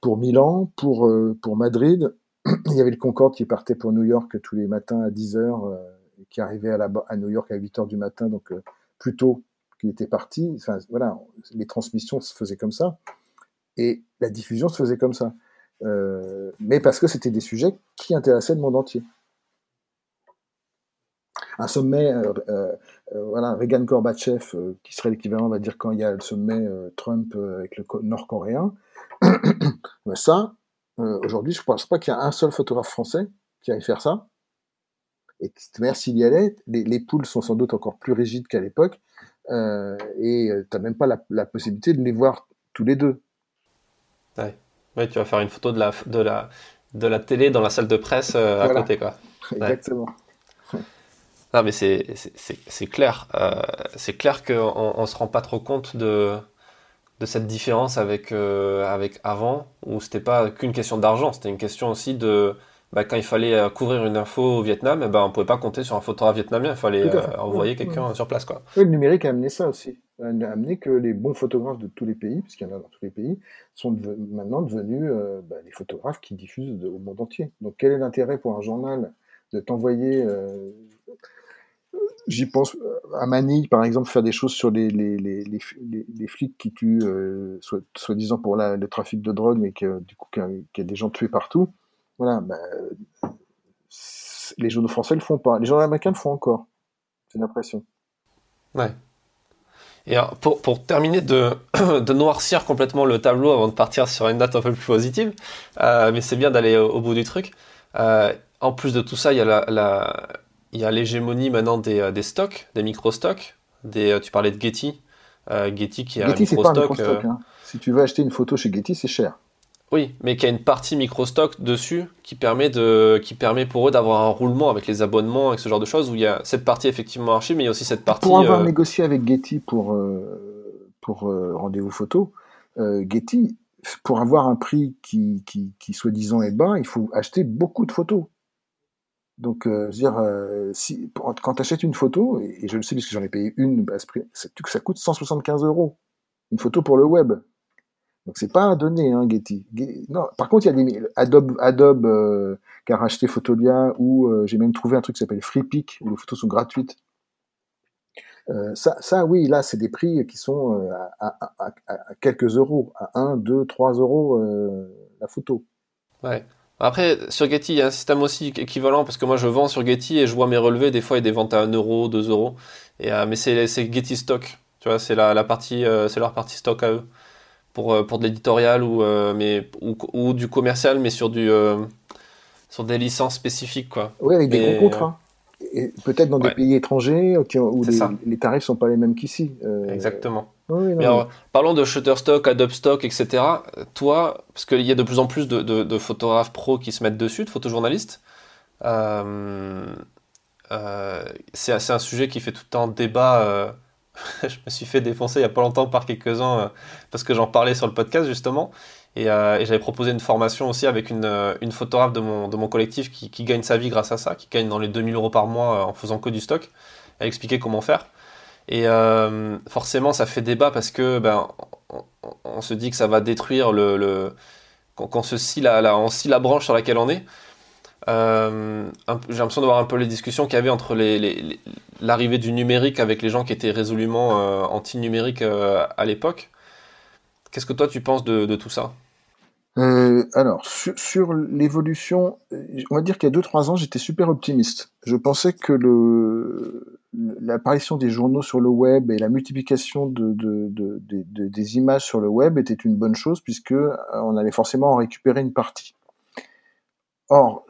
pour Milan, pour, euh, pour Madrid. Il y avait le Concorde qui partait pour New York tous les matins à 10 heures et qui arrivait à, New York à 8 heures du matin, donc plus tôt qu'il était parti. Enfin, voilà, les transmissions se faisaient comme ça et la diffusion se faisait comme ça. mais parce que c'était des sujets qui intéressaient le monde entier. Un sommet, voilà, Reagan-Gorbatchev, qui serait l'équivalent, on va dire, quand il y a le sommet Trump avec le nord-coréen. ça, aujourd'hui, je pense pas qu'il y a un seul photographe français qui aille faire ça. Et s'il y allait, les, poules sont sans doute encore plus rigides qu'à l'époque, et tu n'as même pas la, possibilité de les voir tous les deux. Ouais. tu vas faire une photo de la, de la, de la télé dans la salle de presse à côté, quoi. Exactement. Non, mais c'est clair. Euh, c'est clair qu'on ne se rend pas trop compte de, de cette différence avec, euh, avec avant, où c'était pas qu'une question d'argent, c'était une question aussi de. Bah, quand il fallait euh, couvrir une info au Vietnam, eh ben, on ne pouvait pas compter sur un photographe vietnamien, il fallait envoyer quelqu'un sur place. Quoi. Oui, le numérique a amené ça aussi. A amené que les bons photographes de tous les pays, puisqu'il y en a dans tous les pays, sont maintenant devenus bah, les photographes qui diffusent au monde entier. Donc quel est l'intérêt pour un journal de t'envoyer J'y pense euh, à Manille, par exemple, faire des choses sur les, les, les, les, flics qui tuent, euh, soi-disant pour le trafic de drogue, mais que, du coup, qu'il y, a des gens tués partout. Voilà, ben, les journaux français le font pas. Les journaux américains le font encore. C'est l'impression. Ouais. Et pour, pour, terminer de, de, noircir complètement le tableau avant de partir sur une date un peu plus positive, euh, mais c'est bien d'aller au, bout du truc. Euh, en plus de tout ça, il y a la il y a l'hégémonie maintenant des, euh, des stocks, des micro-stocks. Des, euh, tu parlais de Getty. Euh, Getty qui a Getty, un micro-stock. Hein. Si tu veux acheter une photo chez Getty, c'est cher. Oui, mais qui a une partie micro-stock dessus qui permet, de, qui permet pour eux d'avoir un roulement avec les abonnements, avec ce genre de choses, où il y a cette partie effectivement archive, mais il y a aussi cette partie. Pour avoir négocié avec Getty pour, pour rendez-vous photo, Getty, pour avoir un prix qui, qui, qui soi-disant est bas, il faut acheter beaucoup de photos. Donc, euh, je veux dire, euh, si, quand tu achètes une photo, et, je le sais parce que j'en ai payé une, bah, ça, ça coûte 175 euros. Une photo pour le web. Donc, c'est pas à donner, hein, Getty. Non, par contre, il y a des Adobe, Adobe euh, qui a racheté Photolia, ou euh, j'ai même trouvé un truc qui s'appelle FreePic, où les photos sont gratuites. ça, ça, oui, là, c'est des prix qui sont à, à, à, quelques euros, à 1, 2, 3 euros la photo. Ouais. Après, sur Getty, il y a un système aussi équivalent parce que moi je vends sur Getty et je vois mes relevés. Des fois, il y a des ventes à 1 euro, 2 euros. Et, euh, mais c'est Getty Stock. Tu vois, c'est la, la, partie, euh, c'est leur partie stock à eux pour, euh, pour de l'éditorial ou, mais, ou, ou, du commercial, mais sur, du, sur des licences spécifiques. Quoi. Oui, avec des gros contrats. Peut-être dans des pays étrangers où les, les, tarifs sont pas les mêmes qu'ici. Exactement parlons de Shutterstock, Adobe Stock, etc. Toi, parce qu'il y a de plus en plus de, photographes pros qui se mettent dessus, de photojournalistes, euh, euh, c'est un sujet qui fait tout le temps débat. Euh, je me suis fait défoncer il n'y a pas longtemps par quelques-uns parce que j'en parlais sur le podcast justement. Et, j'avais proposé une formation aussi avec une, photographe de mon, de mon collectif qui, qui, gagne sa vie grâce à ça, qui gagne dans les 2000 euros par mois en faisant que du stock. Elle expliquait comment faire. Et euh, forcément, ça fait débat parce que ben, on, se dit que ça va détruire le, le se scie la, on scie la branche sur laquelle on est. Euh, J'ai l'impression de voir un peu les discussions qu'il y avait entre l'arrivée les, du numérique avec les gens qui étaient résolument euh, anti-numérique à l'époque. Qu'est-ce que toi tu penses de tout ça? Euh, alors, sur, l'évolution, on va dire qu'il y a 2-3 ans, j'étais super optimiste. Je pensais que l'apparition des journaux sur le web et la multiplication de, de, de, des images sur le web était une bonne chose puisque euh, on allait forcément en récupérer une partie. Or,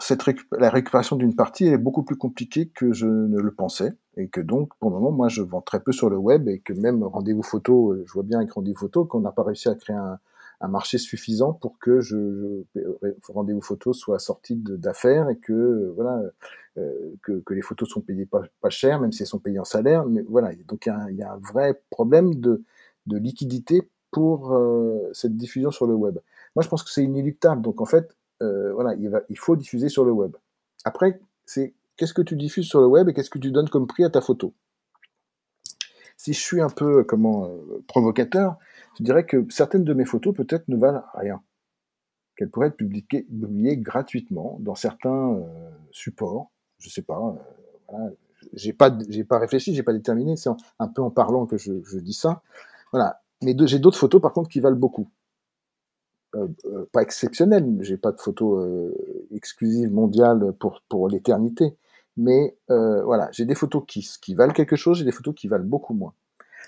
la récupération d'une partie est beaucoup plus compliquée que je ne le pensais et que donc, pour le moment, moi, je vends très peu sur le web et que même rendez-vous photo, euh, je vois bien avec rendez-vous photo qu'on n'a pas réussi à créer un, un marché suffisant pour que je, je rendez-vous photo soit sorti d'affaires et que euh, voilà euh, que, les photos sont payées pas, pas cher, même si elles sont payées en salaire. Mais voilà, donc il y a, un vrai problème de, de liquidité pour euh, cette diffusion sur le web. Moi, je pense que c'est inéluctable. Donc en fait, euh, voilà, il faut diffuser sur le web. Après, c'est qu'est-ce que tu diffuses sur le web et qu'est-ce que tu donnes comme prix à ta photo? Si je suis un peu comment provocateur, je dirais que certaines de mes photos peut-être ne valent rien, qu'elles pourraient être publiées, gratuitement dans certains euh, supports. Je sais pas. Euh, voilà. J'ai pas, j'ai pas réfléchi, j'ai pas déterminé. C'est un peu en parlant que je, je dis ça. Voilà. Mais j'ai d'autres photos par contre qui valent beaucoup. Euh, euh pas exceptionnelles. J'ai pas de photos euh, exclusives mondiales pour pour l'éternité. mais euh, voilà, j'ai des photos qui, qui valent quelque chose, j'ai des photos qui valent beaucoup moins.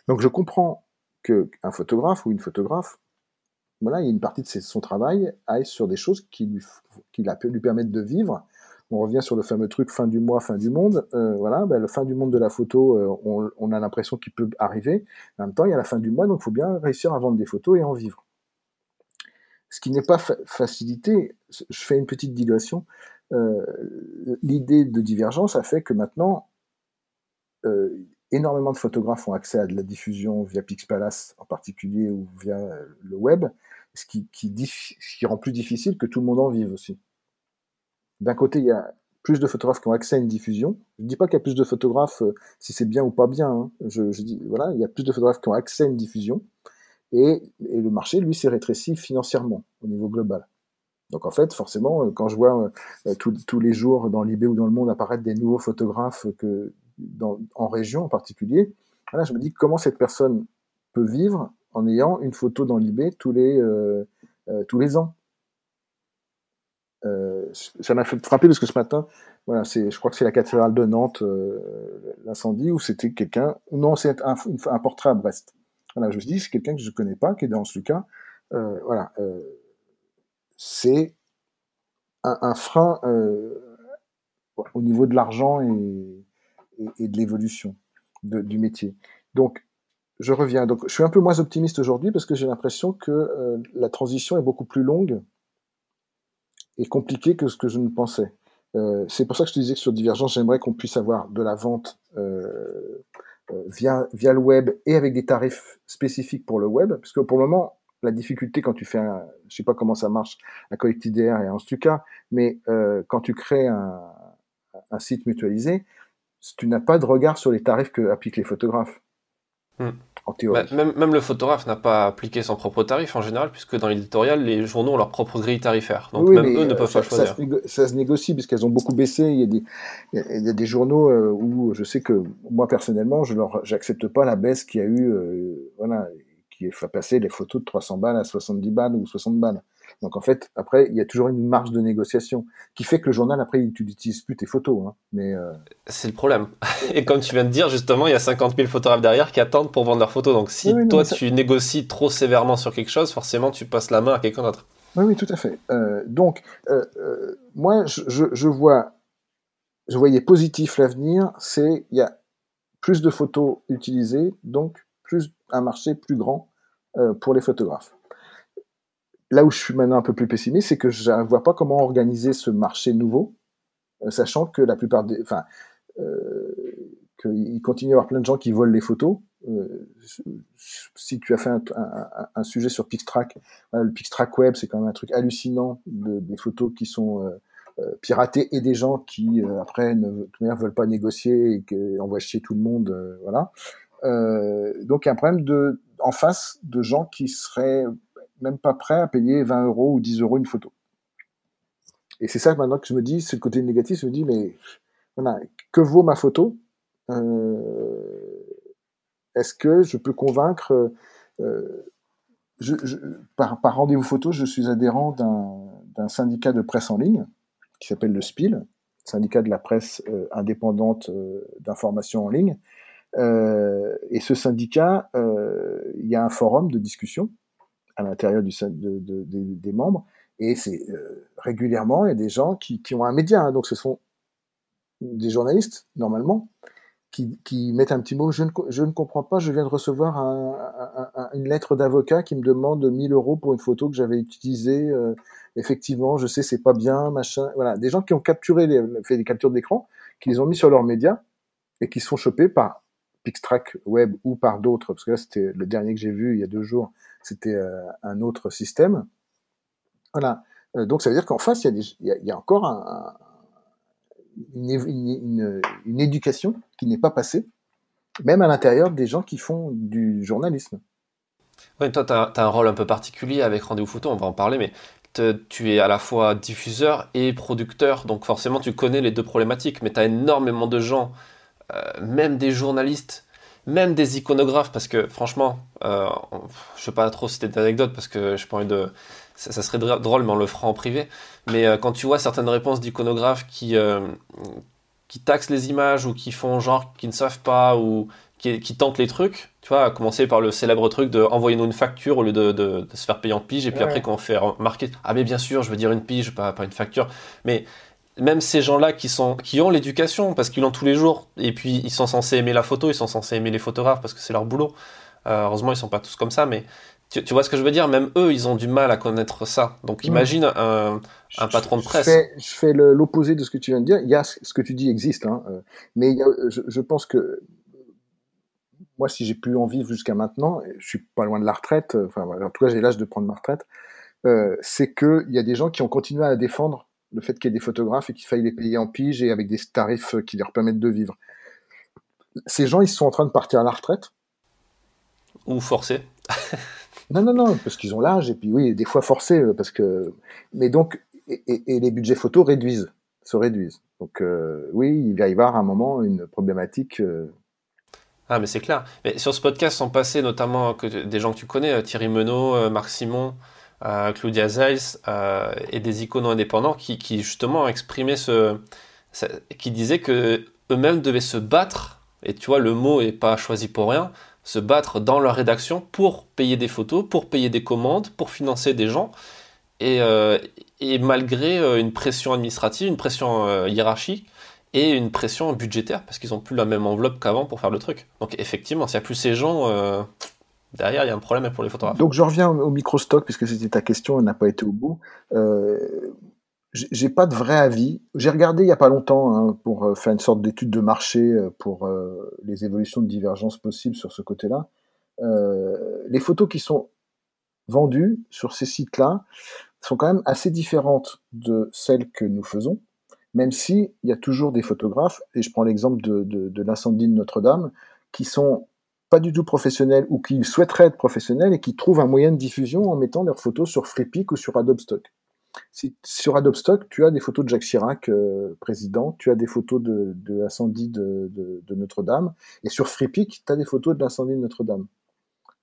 Donc je comprends que un photographe ou une photographe, voilà, il y a une partie de son travail aille sur des choses qui lui, qui lui permettent de vivre. On revient sur le fameux truc fin du mois, fin du monde. Euh, voilà, ben, le fin du monde de la photo, euh, on, a l'impression qu'il peut arriver. En même temps, il y a la fin du mois, donc il faut bien réussir à vendre des photos et en vivre. Ce qui n'est pas facilité, je fais une petite digression, euh, l'idée de divergence a fait que maintenant, énormément de photographes ont accès à de la diffusion via Pixpalace en particulier ou via le web, ce qui, rend plus difficile que tout le monde en vive aussi. D'un côté, il y a plus de photographes qui ont accès à une diffusion. Je ne dis pas qu'il y a plus de photographes euh, si c'est bien ou pas bien. Hein. Je, dis voilà, il y a plus de photographes qui ont accès à une diffusion et, le marché, lui, s'est rétréci financièrement au niveau global. Donc en fait, forcément, euh, quand je vois euh, tous les jours dans l'IB ou dans le monde apparaître des nouveaux photographes que en région en particulier, là, je me dis comment cette personne peut vivre en ayant une photo dans l'IB tous les euh, euh, tous les ans. Euh, ça m'a fait frapper parce que ce matin, voilà, c'est, je crois que c'est la cathédrale de Nantes, l'incendie, où c'était quelqu'un, non, c'est un, un, portrait à Brest. Voilà, je me dis, c'est quelqu'un que je connais pas, qui est dans ce cas. voilà c'est un, frein euh, au niveau de l'argent et, de l'évolution du métier. Donc, je reviens. Donc, je suis un peu moins optimiste aujourd'hui parce que j'ai l'impression que euh, la transition est beaucoup plus longue et compliquée que ce que je ne pensais. Euh, c'est pour ça que je te disais que sur Divergence, j'aimerais qu'on puisse avoir de la vente via, via le web et avec des tarifs spécifiques pour le web, parce que pour le moment, la difficulté quand tu fais, un, je sais pas comment ça marche, un collectif-DR et un Stuka, mais euh, quand tu crées un, site mutualisé, tu n'as pas de regard sur les tarifs que appliquent les photographes. Hmm. En théorie. Bah, même, même, le photographe n'a pas appliqué son propre tarif en général, puisque dans l'éditorial, les journaux ont leur propre grille tarifaire. Donc même eux ne peuvent pas choisir. Ça se, négocie, puisqu'elles ont beaucoup baissé. Il y a des, il y a des journaux euh, où je sais que moi personnellement, je leur, j'accepte pas la baisse qu'il y a eu. Euh, voilà, qui fait passer les photos de 300 balles à 70 balles ou 60 balles. Donc en fait, après, il y a toujours une marge de négociation qui fait que le journal, après, tu n'utilises plus tes photos. Hein. Mais euh, C'est le problème. Et comme tu viens de dire, justement, il y a 50 000 photographes derrière qui attendent pour vendre leurs photos. Donc si toi, tu négocies trop sévèrement sur quelque chose, forcément, tu passes la main à quelqu'un d'autre. Oui, oui, tout à fait. Euh, donc, euh, moi, je, je, je, vois, je voyais positif l'avenir, c'est il y a plus de photos utilisées, donc plus un marché plus grand pour les photographes. Là où je suis maintenant un peu plus pessimiste, c'est que je ne vois pas comment organiser ce marché nouveau, euh, sachant que la plupart des, enfin, euh, qu'il continue à y avoir plein de gens qui volent les photos. Euh, si tu as fait un, un, un sujet sur Pixtrack, le Pixtrack Web, c'est quand même un truc hallucinant de, des photos qui sont euh, piratées et des gens qui après ne, ne veulent pas négocier et envoient chier tout le monde, voilà. Euh, donc il y a un problème de, en face de gens qui seraient même pas prêts à payer 20 euros ou 10 euros une photo. Et c'est ça maintenant que je me dis, c'est le côté négatif, je me dis, mais que vaut ma photo? Euh, Est-ce que je peux convaincre euh, par, rendez-vous photo, je suis adhérent d'un syndicat de presse en ligne qui s'appelle le SPIL, syndicat de la presse euh, indépendante d'information en ligne, et ce syndicat, il y a un forum de discussion à l'intérieur des membres, et c'est euh, régulièrement, il y a des gens qui, qui ont un média, hein, donc ce sont des journalistes, normalement, qui, qui, mettent un petit mot, je ne, je ne comprends pas, je viens de recevoir un, un, une lettre d'avocat qui me demande 1000 euros pour une photo que j'avais utilisée, euh, effectivement, je sais, c'est pas bien, machin, voilà, des gens qui ont capturé, les, fait des captures d'écran, qui les ont mis sur leurs médias, et qui sont chopés par Pixtrack Web ou par d'autres, parce que là c'était le dernier que j'ai vu il y a deux jours, c'était euh, un autre système. Voilà. Euh, donc ça veut dire qu'en face, il y, a encore un, une, une, éducation qui n'est pas passée, même à l'intérieur des gens qui font du journalisme. Oui, toi, tu as, un rôle un peu particulier avec Rendez-vous Photo, on va en parler, mais tu es à la fois diffuseur et producteur, donc forcément tu connais les deux problématiques, mais tu as énormément de gens même des journalistes, même des iconographes, parce que franchement, euh, je ne sais pas trop citer d'anecdotes parce que je pas envie de. Ça, serait drôle, mais on le fera en privé. Mais euh, quand tu vois certaines réponses d'iconographes qui, qui taxent les images ou qui font genre qui ne savent pas ou qui, tentent les trucs, tu vois, à commencer par le célèbre truc de envoyer-nous une facture au lieu de, se faire payer en pige, et puis après quand on fait remarquer, ah mais bien sûr, je veux dire une pige, pas, pas une facture, mais même ces gens-là qui sont qui ont l'éducation parce qu'ils l'ont tous les jours et puis ils sont censés aimer la photo, ils sont censés aimer les photographes parce que c'est leur boulot. Euh, heureusement ils sont pas tous comme ça, mais tu, vois ce que je veux dire? Même eux, ils ont du mal à connaître ça. Donc imagine un, un, patron de presse. Je fais, l'opposé de ce que tu viens de dire. Il y a ce que tu dis existe, hein, euh, mais je, pense que moi, si j'ai pu en vivre jusqu'à maintenant, je suis pas loin de la retraite. Enfin, en tout cas, j'ai l'âge de prendre ma retraite. Euh, c'est qu'il y a des gens qui ont continué à défendre le fait qu'il y ait des photographes et qu'il faille les payer en pige et avec des tarifs qui leur permettent de vivre. Ces gens, ils sont en train de partir à la retraite. Ou forcés. non, non, non, parce qu'ils ont l'âge et puis oui, des fois forcés, euh, parce que. Mais donc, et, les budgets photos réduisent, se réduisent. Donc euh, oui, il va y avoir à un moment une problématique. Euh. Ah, mais c'est clair. Mais sur ce podcast sont passés notamment que, des gens que tu connais, Thierry Menot, Marc Simon, Claudia Zeiss et des icônes indépendants qui, justement exprimaient ce, qui disaient que eux-mêmes devaient se battre et tu vois le mot est pas choisi pour rien se battre dans leur rédaction pour payer des photos pour payer des commandes pour financer des gens. Et, euh, malgré euh, une pression administrative une pression euh, hiérarchique et une pression budgétaire parce qu'ils ont plus la même enveloppe qu'avant pour faire le truc. Donc effectivement s'il n'y a plus ces gens derrière, il y a un problème pour les photographes. Donc je reviens au micro-stock, puisque c'était ta question, elle n'a pas été au bout. Euh, j'ai pas de vrai avis. J'ai regardé il y a pas longtemps hein, pour euh, faire une sorte d'étude de marché euh, pour euh, les évolutions de divergence possibles sur ce côté-là. Les photos qui sont vendues sur ces sites-là sont quand même assez différentes de celles que nous faisons, même si il y a toujours des photographes, et je prends l'exemple de l'incendie de Notre-Dame, qui sont pas du tout professionnels ou qui souhaiteraient être professionnels et qui trouvent un moyen de diffusion en mettant leurs photos sur FreePic ou sur Adobe Stock. Sur Adobe Stock, tu as des photos de Jacques Chirac, président, tu as des photos de, l'incendie de, Notre-Dame, et sur FreePic, tu as des photos de l'incendie de Notre-Dame.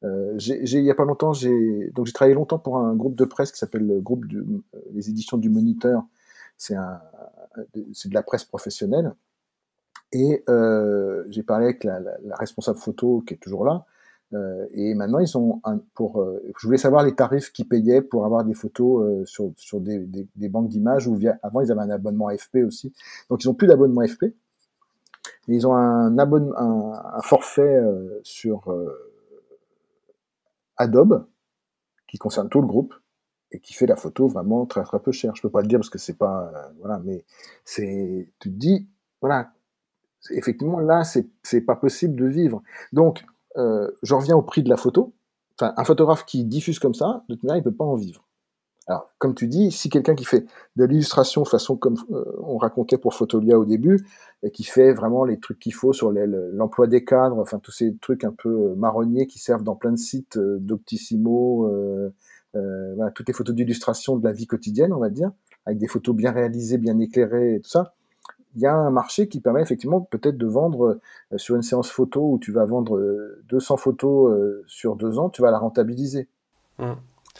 Il y a pas longtemps, j'ai donc j'ai travaillé longtemps pour un groupe de presse qui s'appelle le groupe de, euh, les éditions du Moniteur. C'est de la presse professionnelle. Et euh, j'ai parlé avec la, responsable photo qui est toujours là. Euh, et maintenant, ils ont un, pour. Euh, je voulais savoir les tarifs qu'ils payaient pour avoir des photos sur, des, banques d'images. Ou avant, ils avaient un abonnement FP aussi. Donc, ils ont plus d'abonnement FP. Ils ont un, forfait sur Adobe qui concerne tout le groupe et qui fait la photo vraiment très très peu cher. Je peux pas le dire parce que c'est pas voilà, mais c'est tu te dis voilà effectivement, là, c'est pas possible de vivre. Donc, euh, je reviens au prix de la photo. Enfin, un photographe qui diffuse comme ça, de toute manière, il peut pas en vivre. Alors, comme tu dis, si quelqu'un qui fait de l'illustration façon comme euh, on racontait pour Photolia au début, et qui fait vraiment les trucs qu'il faut sur l'emploi des cadres, enfin tous ces trucs un peu euh, marronniers qui servent dans plein de sites euh, d'Optissimo, toutes les photos d'illustration de la vie quotidienne, on va dire, avec des photos bien réalisées, bien éclairées et tout ça il y a un marché qui permet effectivement peut-être de vendre euh, sur une séance photo où tu vas vendre 200 euh, photos euh, sur deux ans, tu vas la rentabiliser. Mmh.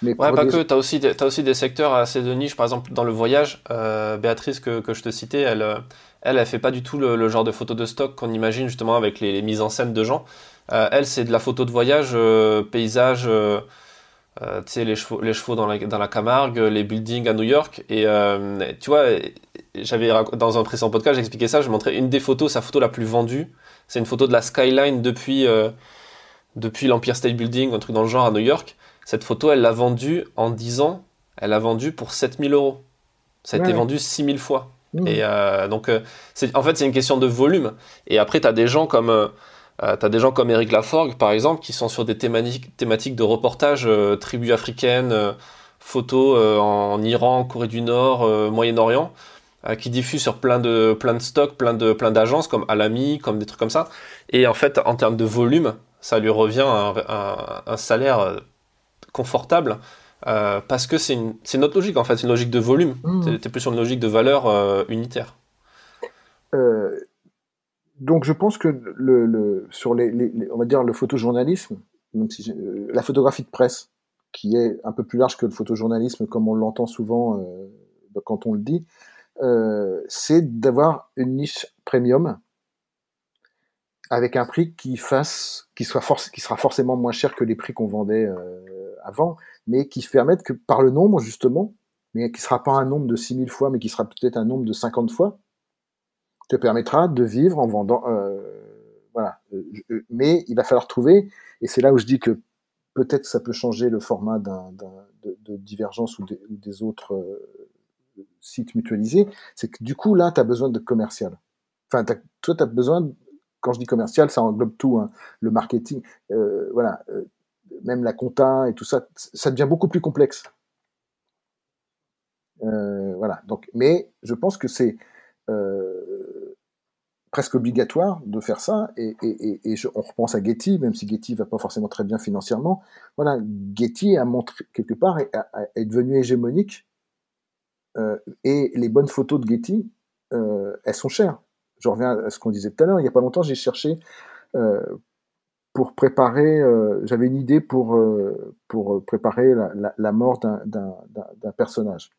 Mais ouais, pas que, tu as aussi, as aussi des secteurs assez de niche, par exemple dans le voyage, Béatrice que, que, je te citais, elle, elle, elle fait pas du tout le, genre de photo de stock qu'on imagine justement avec les, mises en scène de gens. elle, c'est de la photo de voyage, paysage, tu sais, les chevaux, les chevaux dans la, dans la Camargue, les buildings à New York. Et tu vois, j'avais dans un précédent podcast, j'expliquais ça, je montrais une des photos, sa photo la plus vendue. C'est une photo de la skyline depuis euh, depuis l'Empire State Building, un truc dans le genre à New York. Cette photo, elle l'a vendue en 10 ans, elle l'a vendue pour 7000 euros. Ça a été vendu 6000 fois. Mmh. Et euh, donc, euh, en fait, c'est une question de volume. Et après, tu as des gens comme euh, as des gens comme Eric Laforgue, par exemple, qui sont sur des thématiques, thématiques de reportage tribus africaines, photos en Iran, Corée du Nord, Moyen-Orient. Euh, qui diffuse sur plein de plein de stocks, plein de plein d'agences comme Alami, comme des trucs comme ça. Et en fait, en termes de volume, ça lui revient un, un, salaire euh, confortable euh, parce que c'est une c'est notre logique en fait, c'est une logique de volume. Mmh. T'es plus sur une logique de valeur euh, unitaire. Euh, donc je pense que le, le sur les, les, on va dire le photojournalisme, même si la photographie de presse, qui est un peu plus large que le photojournalisme comme on l'entend souvent quand on le dit, c'est d'avoir une niche premium avec un prix qui fasse, qui soit force, qui sera forcément moins cher que les prix qu'on vendait euh, avant, mais qui permette que par le nombre justement, mais qui sera pas un nombre de 6000 fois, mais qui sera peut-être un nombre de 50 fois, te permettra de vivre en vendant. Euh, voilà. Mais il va falloir trouver, et c'est là où je dis que peut-être ça peut changer le format d'un, de, divergence ou, des autres euh, sites mutualisés, c'est que du coup là, tu as besoin de commercial. Enfin, toi, tu as besoin, quand je dis commercial, ça englobe tout, hein, le marketing, euh, voilà, euh, même la compta et tout ça, ça devient beaucoup plus complexe. Euh, voilà. Donc, mais je pense que c'est presque obligatoire de faire ça. Et, on repense à Getty, même si Getty va pas forcément très bien financièrement. Voilà, Getty a montré quelque part est devenu hégémonique. Euh, et les bonnes photos de Getty, euh, elles sont chères. Je reviens à ce qu'on disait tout à l'heure. Il y a pas longtemps, j'ai cherché euh, pour préparer. J'avais une idée pour pour préparer la, mort d'un personnage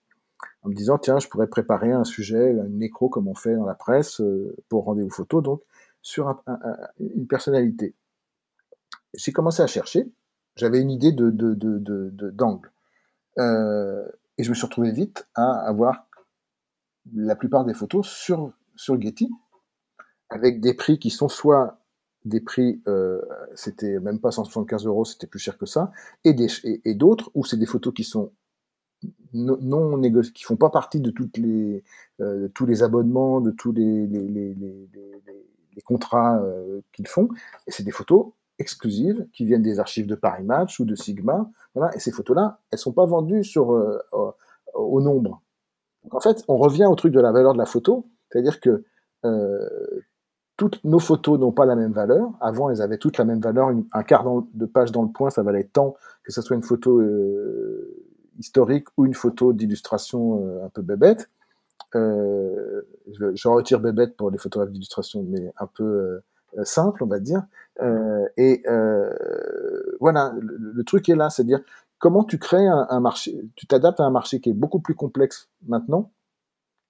en me disant tiens, je pourrais préparer un sujet, une nécro comme on fait dans la presse pour rendez-vous photo, donc sur une personnalité. J'ai commencé à chercher, j'avais une idée de, d'angle. Euh, et je me suis retrouvé vite à avoir la plupart des photos sur, sur Getty, avec des prix qui sont soit des prix, euh, c'était même pas 175 euros, c'était plus cher que ça, et, des, et d'autres où c'est des photos qui sont non qui font pas partie de toutes les, euh, tous les abonnements, de tous les, les, les, les contrats euh, qu'ils font. Et c'est des photos exclusives qui viennent des archives de Paris Match ou de Sigma. Voilà. Et ces photos-là, elles sont pas vendues sur, euh, au nombre. En fait, on revient au truc de la valeur de la photo, c'est-à-dire que toutes nos photos n'ont pas la même valeur. Avant, elles avaient toutes la même valeur. un quart de page dans le point, ça valait tant que ce soit une photo historique ou une photo d'illustration euh, un peu bébête. Euh, je, je, retire bébête pour les photographes d'illustration, mais un peu euh, simple, on va dire. et voilà, le, truc est là, c'est-à-dire comment tu crées un, marché, tu t'adaptes à un marché qui est beaucoup plus complexe maintenant,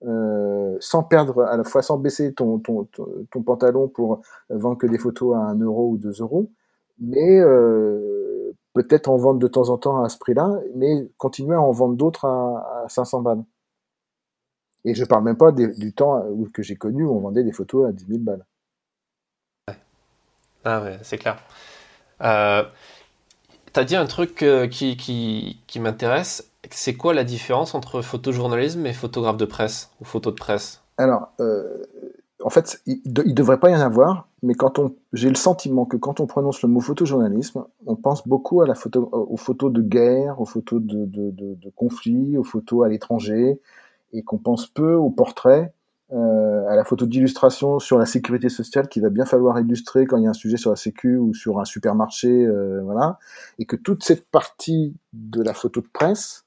euh, sans perdre à la fois sans baisser ton, ton, ton, pantalon pour vendre que des photos à 1 euro ou 2 euros, mais euh, peut-être en vendre de temps en temps à ce prix-là, mais continuer à en vendre d'autres à, 500 balles. Et je parle même pas du temps que j'ai connu où on vendait des photos à 10 000 balles. Ah c'est clair. Euh, tu as dit un truc euh, qui, m'intéresse. C'est quoi la différence entre photojournalisme et photographe de presse ou photo de presse? Alors, euh, en fait, il ne devrait pas y en avoir, mais quand on, j'ai le sentiment que quand on prononce le mot photojournalisme, on pense beaucoup aux photos de guerre, aux photos de, de conflits, aux photos à l'étranger, et qu'on pense peu aux portraits, euh, à la photo d'illustration sur la sécurité sociale qu'il va bien falloir illustrer quand il y a un sujet sur la sécu ou sur un supermarché, euh, voilà, et que toute cette partie de la photo de presse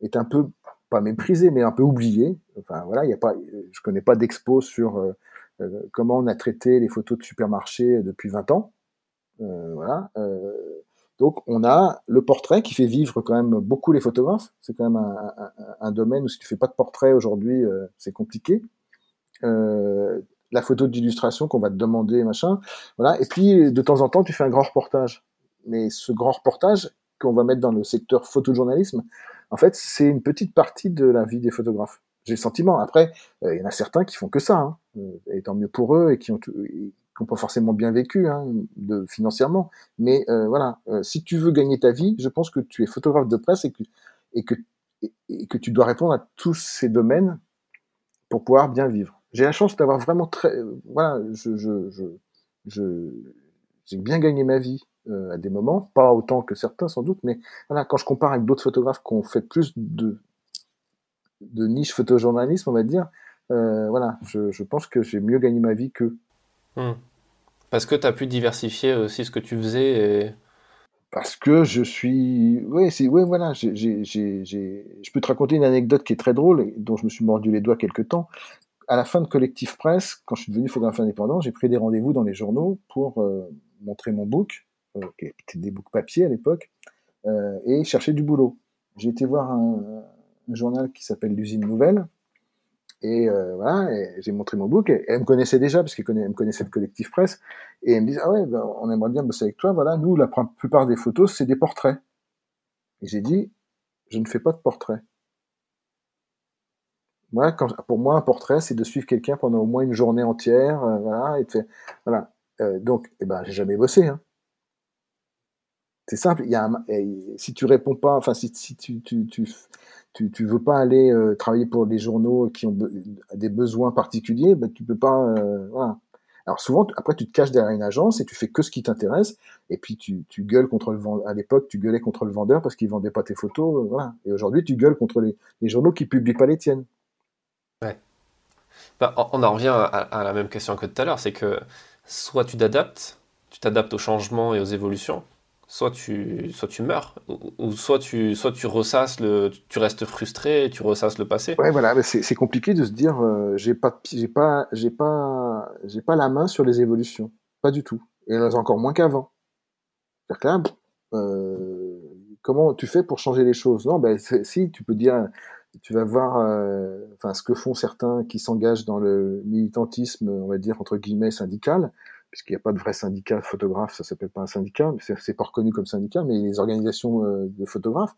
est un peu pas méprisée, mais un peu oubliée. Enfin voilà, il y a pas, je connais pas d'expo sur euh, euh, comment on a traité les photos de supermarché depuis 20 ans. Euh, voilà. Donc on a le portrait qui fait vivre quand même beaucoup les photographes. C'est quand même un, domaine où si tu fais pas de portrait aujourd'hui, c'est compliqué. La photo d'illustration qu'on va te demander, machin. Voilà. Et puis de temps en temps, tu fais un grand reportage. Mais ce grand reportage qu'on va mettre dans le secteur photojournalisme, en fait, c'est une petite partie de la vie des photographes. J'ai le sentiment. Après, il y en a certains qui font que ça. Hein. Euh, et tant mieux pour eux et qui ont, pas forcément bien vécu hein, financièrement. Mais euh, voilà, euh, si tu veux gagner ta vie, je pense que tu es photographe de presse et que, et que, et que tu dois répondre à tous ces domaines pour pouvoir bien vivre. J'ai la chance d'avoir vraiment très, voilà, je, je, je, je j'ai bien gagné ma vie à des moments, pas autant que certains sans doute, mais voilà, quand je compare avec d'autres photographes qui ont fait plus de, de niche photojournalisme, on va dire, euh, voilà, je, pense que j'ai mieux gagné ma vie qu'eux. Hmm. Parce que tu as pu diversifier aussi ce que tu faisais Parce que je suis. Oui, c'est... Ouais, voilà. J'ai... Je peux te raconter une anecdote qui est très drôle, dont je me suis mordu les doigts quelque temps. À la fin de Collectif Presse, quand je suis devenu photographe indépendant, j'ai pris des rendez-vous dans les journaux pour euh, montrer mon book, euh, qui était des books papier à l'époque, et chercher du boulot. J'ai été voir un, journal qui s'appelle l'Usine Nouvelle, Et euh, voilà, j'ai montré mon book. Et, elle me connaissait déjà parce qu'elle me connaissait le collectif presse. Et elle me disait ah ouais, ben, on aimerait bien bosser avec toi. Voilà, nous la plupart des photos c'est des portraits. Et j'ai dit je ne fais pas de portraits. Moi, pour moi, un portrait, c'est de suivre quelqu'un pendant au moins une journée entière, euh, voilà, et de voilà. Euh, donc, eh ben, j'ai jamais bossé. Hein. C'est simple. Y a si tu réponds pas, enfin, si, tu, tu, tu, tu, veux pas aller euh, travailler pour des journaux qui ont des besoins particuliers, ben, tu peux pas. Voilà. Alors souvent, après, tu te caches derrière une agence et tu fais que ce qui t'intéresse. Et puis tu, tu gueules contre le vendeur. À l'époque, tu gueulais contre le vendeur parce qu'il vendait pas tes photos. voilà. Et aujourd'hui, tu gueules contre les, les journaux qui publient pas les tiennes. Bah, on en revient à, la même question que tout à l'heure, c'est que soit tu t'adaptes, tu t'adaptes aux changements et aux évolutions, soit tu, soit tu meurs, ou, soit, tu, soit tu ressasses le, tu restes frustré, tu ressasses le passé. Ouais, voilà, c'est compliqué de se dire, euh, j'ai pas, j'ai pas, j'ai pas, j'ai pas la main sur les évolutions, pas du tout, et encore moins qu'avant. Que là, euh, comment tu fais pour changer les choses? Non, ben si, tu peux dire, tu vas voir euh, enfin, ce que font certains qui s'engagent dans le militantisme, on va dire, entre guillemets, syndical, puisqu'il n'y a pas de vrai syndicat de photographes, ça s'appelle pas un syndicat, c'est pas reconnu comme syndicat, mais les organisations euh, de photographes,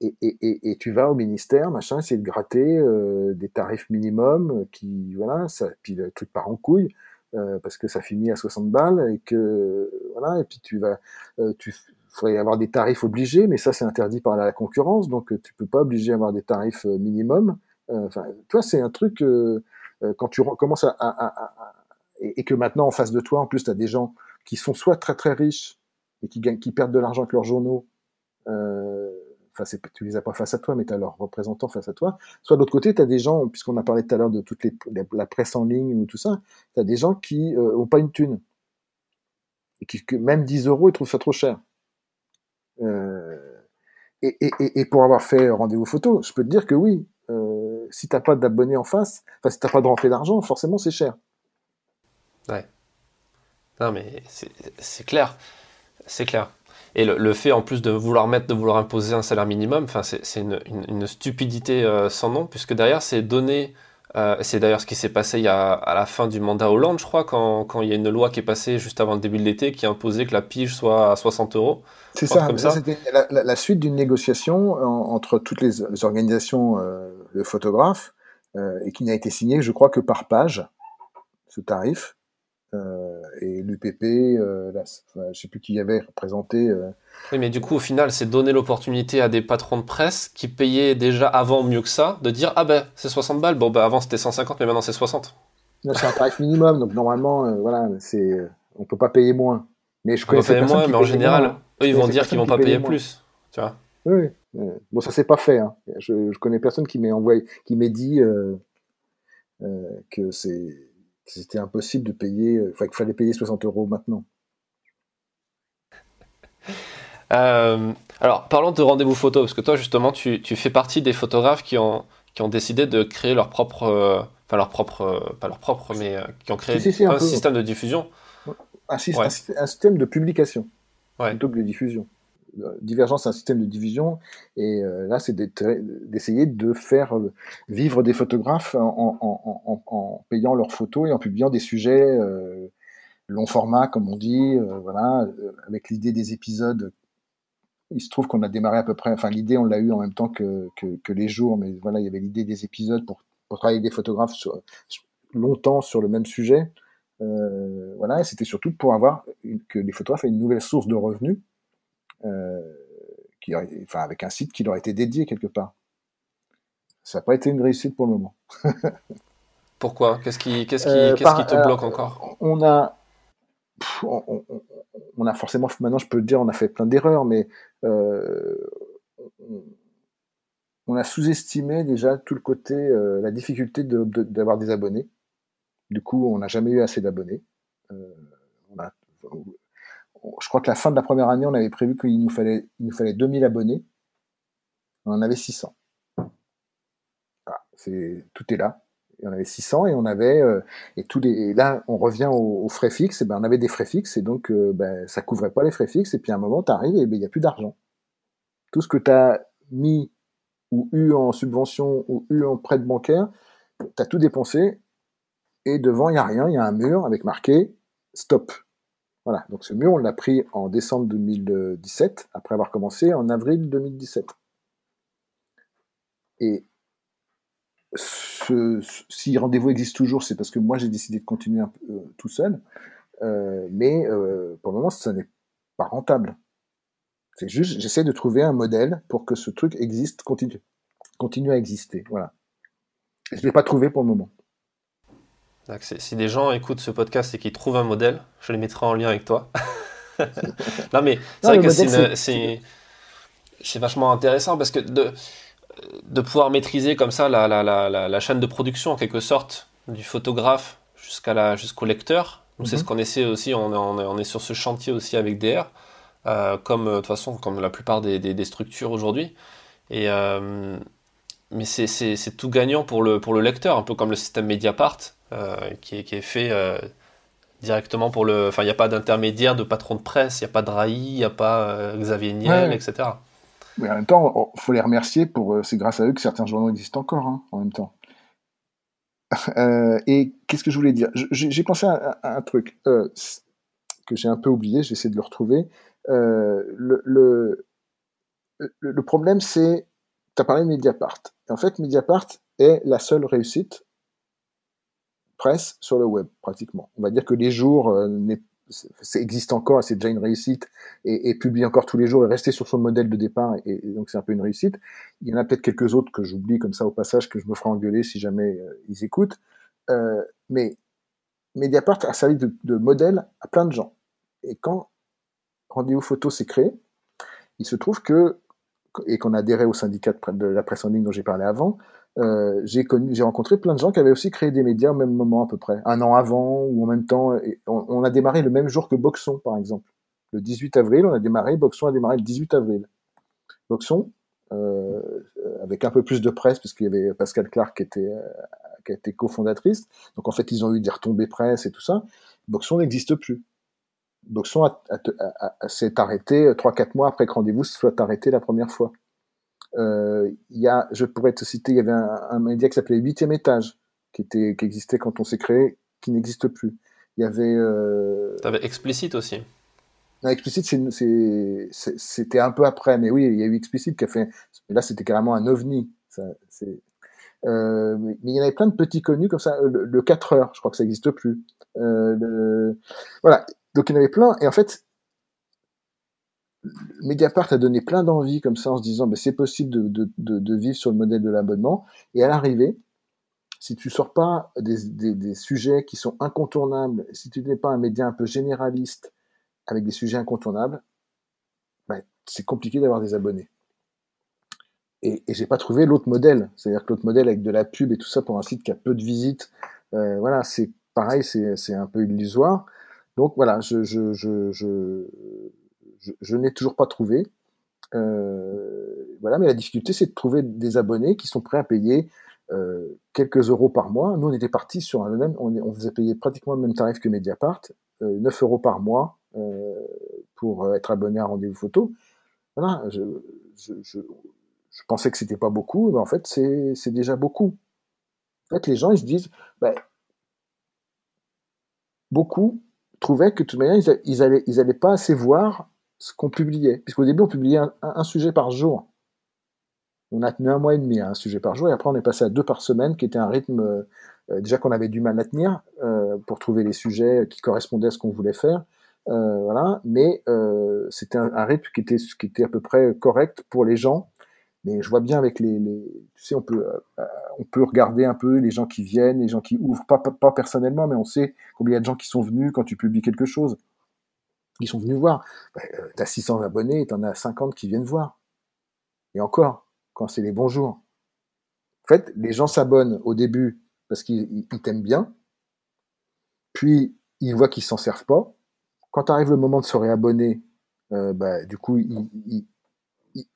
et, et, et, tu vas au ministère, machin, essayer de gratter euh, des tarifs minimums, qui, voilà, ça, puis le truc part en couille, parce que ça finit à 60 balles, et que, voilà, et puis tu vas, tu, faudrait avoir des tarifs obligés, mais ça c'est interdit par la concurrence, donc euh, tu peux pas obliger à avoir des tarifs euh, minimum. Euh, enfin, toi c'est un truc quand tu commences à, et, que maintenant en face de toi, en plus tu as des gens qui sont soit très très riches et qui gagnent, qui perdent de l'argent avec leurs journaux. Enfin, c'est, tu les as pas face à toi, mais tu as leurs représentants face à toi. Soit de l'autre côté, tu as des gens, puisqu'on a parlé tout à l'heure de toute les, la presse en ligne ou tout ça, tu as des gens qui ont pas une thune. Et qui, que même 10 euros, ils trouvent ça trop cher. Euh, et, pour avoir fait rendez-vous photo, je peux te dire que oui, euh, si t'as pas d'abonnés en face, enfin si t'as pas de rentrée d'argent, forcément c'est cher. Ouais. Non mais c'est clair, c'est clair. Et le, fait en plus de vouloir mettre, de vouloir imposer un salaire minimum, c'est une, une, stupidité euh, sans nom, puisque derrière c'est donner euh, c'est d'ailleurs ce qui s'est passé il y a, à la fin du mandat Hollande, je crois, quand, quand, il y a une loi qui est passée juste avant le début de l'été qui imposait que la pige soit à 60 euros. C'est ça, c'était la, suite d'une négociation entre toutes les, organisations euh, de photographes euh, et qui n'a été signée, je crois, que par page, ce tarif. Euh, et l'UPP, euh, je sais plus qui y avait représenté. Euh. Oui, mais du coup, au final, c'est donner l'opportunité à des patrons de presse qui payaient déjà avant mieux que ça, de dire ah ben c'est 60 balles, bon ben avant c'était 150, mais maintenant c'est 60. C'est un tarif minimum, donc normalement, voilà, c'est on peut pas payer moins. Mais je connais payer moins, mais en général, eux ils vont dire qu'ils vont pas payer plus, tu vois. Oui, bon ça s'est pas fait. Hein. Je, je, connais personne qui m'ait envoyé, qui m'ait dit que c'est c'était impossible de payer, euh, enfin qu'il fallait payer 60 euros maintenant. Euh, alors, parlons de rendez-vous photo, parce que toi, justement, tu, tu, fais partie des photographes qui ont, qui ont décidé de créer leur propre, euh, enfin leur propre, pas leur propre, mais qui ont créé un, système de diffusion. Un, un, système de publication plutôt que de diffusion. Divergence, c'est un système de division, et euh, là, c'est d'essayer de faire euh, vivre des photographes en, payant leurs photos et en publiant des sujets euh, long format, comme on dit, voilà, avec l'idée des épisodes. Il se trouve qu'on a démarré à peu près, enfin l'idée on l'a eu en même temps que, les jours, mais voilà, il y avait l'idée des épisodes pour travailler des photographes longtemps sur le même sujet. voilà, et c'était surtout pour avoir que les photographes aient une nouvelle source de revenus euh, qui enfin, avec un site qui leur a été dédié quelque part. Ça n'a pas été une réussite pour le moment. Pourquoi? Qu'est-ce qui, qu'est-ce qui, euh, qu'est-ce qui te bloque encore? On a, on, a forcément, maintenant je peux le dire, on a fait plein d'erreurs, mais euh, on a sous-estimé déjà tout le côté, la difficulté d'avoir des abonnés. Du coup, on n'a jamais eu assez d'abonnés. on a, je crois que la fin de la première année, on avait prévu qu'il nous fallait, il nous fallait 2000 abonnés. On en avait 600. c'est, tout est là. On avait 600 et on avait euh, et tous les là on revient aux, frais fixes et ben on avait des frais fixes et donc euh, ben, ça couvrait pas les frais fixes et puis à un moment tu arrives et ben il y a plus d'argent. Tout ce que tu as mis ou eu en subvention ou eu en prêt bancaire, tu as tout dépensé, et devant, il n'y a rien, il y a un mur avec marqué stop. Voilà, donc ce mur, on l'a pris en décembre 2017, après avoir commencé en avril 2017. Et si rendez-vous existe toujours, c'est parce que moi j'ai décidé de continuer euh, tout seul. Euh, mais euh, pour le moment, ça n'est pas rentable. C'est juste, j'essaie de trouver un modèle pour que ce truc existe, continue, continue à exister. Voilà. Je ne l'ai pas trouvé pour le moment. Si des gens écoutent ce podcast et qu'ils trouvent un modèle, je les mettrai en lien avec toi. non, mais c'est vrai que c'est vachement intéressant parce que de, de pouvoir maîtriser comme ça la, la, la, la, chaîne de production en quelque sorte, du photographe jusqu'à jusqu'au lecteur. C'est ce mhm. qu'on essaie aussi, on, on, est sur ce chantier aussi avec DR, euh, comme euh, de toute façon comme la plupart des, des, structures aujourd'hui. Et euh, mais c'est tout gagnant pour le, pour le lecteur, un peu comme le système Mediapart, qui, est, qui est fait directement pour le. Enfin, il n'y a pas d'intermédiaire de patron de presse, il n'y a pas de RAI, il n'y a pas Xavier Niel, etc. Mais en même temps, il faut les remercier pour. Euh, c'est grâce à eux que certains journaux existent encore, hein, en même temps. Euh, et qu'est-ce que je voulais dire? J'ai pensé à, un truc euh, que j'ai un peu oublié, je vais essayer de le retrouver. le, le, le, problème, c'est. Tu as parlé de Mediapart. en fait, Mediapart est la seule réussite presse sur le web, pratiquement. On va dire que les jours ça existe encore, c'est déjà une réussite, et, et publie encore tous les jours et rester sur son modèle de départ, et, donc c'est un peu une réussite. Il y en a peut-être quelques autres que j'oublie comme ça au passage, que je me ferai engueuler si jamais euh, ils écoutent. Euh, mais Mediapart a servi de, de, modèle à plein de gens. Et quand Rendez-vous Photo s'est créé, il se trouve que, et qu'on a adhéré au syndicat de la presse en ligne dont j'ai parlé avant, euh, j'ai connu, j'ai rencontré plein de gens qui avaient aussi créé des médias au même moment à peu près, un an avant ou en même temps. Et on, a démarré le même jour que Boxon, par exemple. Le 18 avril, on a démarré. Boxon a démarré le 18 avril. Boxon, euh, avec un peu plus de presse, puisqu'il y avait Pascal Clark qui était euh, qui été cofondatrice. Donc en fait, ils ont eu des retombées presse et tout ça. Boxon n'existe plus. Boxon s'est arrêté 3-4 mois après que Rendez-vous soit arrêté la première fois. Euh, il y a, je pourrais te citer, il y avait un, média qui s'appelait Huitième Étage, qui, était, qui existait quand on s'est créé, qui n'existe plus. Il y avait. Euh... T'avais Explicit aussi. Non, Explicit, c'était un peu après, mais oui, il y a eu Explicit qui a fait. Là, c'était carrément un ovni. Ça, euh, mais il y en avait plein de petits connus comme ça. Le, 4 heures, je crois que ça n'existe plus. Euh, le... Voilà. Donc il y en avait plein. Et en fait, Mediapart a donné plein d'envie comme ça en se disant ben, c'est possible de, vivre sur le modèle de l'abonnement. Et à l'arrivée, si tu sors pas des, sujets qui sont incontournables, si tu n'es pas un média un peu généraliste avec des sujets incontournables, ben, c'est compliqué d'avoir des abonnés. Et, et j'ai pas trouvé l'autre modèle. C'est-à-dire que l'autre modèle avec de la pub et tout ça pour un site qui a peu de visites, euh, voilà, c'est pareil, c'est un peu illusoire. Donc voilà, je, je, je je, n'ai toujours pas trouvé. Euh, voilà, mais la difficulté, c'est de trouver des abonnés qui sont prêts à payer euh, quelques euros par mois. Nous, on était partis sur le même, on, on faisait payer pratiquement le même tarif que Mediapart, 9 euh, euros par mois pour être abonné à Rendez-vous Photo. Voilà, je, pensais que c'était pas beaucoup, mais en fait, c'est déjà beaucoup. En fait, les gens, ils se disent, ben, beaucoup trouvaient que de toute manière, ils, ils, ils pas assez voir ce qu'on publiait. Puisqu'au début, on publiait un, sujet par jour. On a tenu un mois et demi à un sujet par jour, et après on est passé à deux par semaine, qui était un rythme euh, déjà qu'on avait du mal à tenir euh, pour trouver les sujets qui correspondaient à ce qu'on voulait faire. Euh, voilà, mais c'était un, rythme qui était, qui était à peu près correct pour les gens. Mais je vois bien avec les, tu sais, on peut, on peut regarder un peu les gens qui viennent, les gens qui ouvrent, pas, pas, pas personnellement, mais on sait combien il y a de gens qui sont venus quand tu publies quelque chose. Ils sont venus voir. Bah, euh, tu as 600 abonnés, tu en as 50 qui viennent voir. Et encore, quand c'est les bons jours. En fait, les gens s'abonnent au début parce qu'ils t'aiment bien, puis ils voient qu'ils s'en servent pas. Quand arrive le moment de se réabonner, euh, bah, du coup,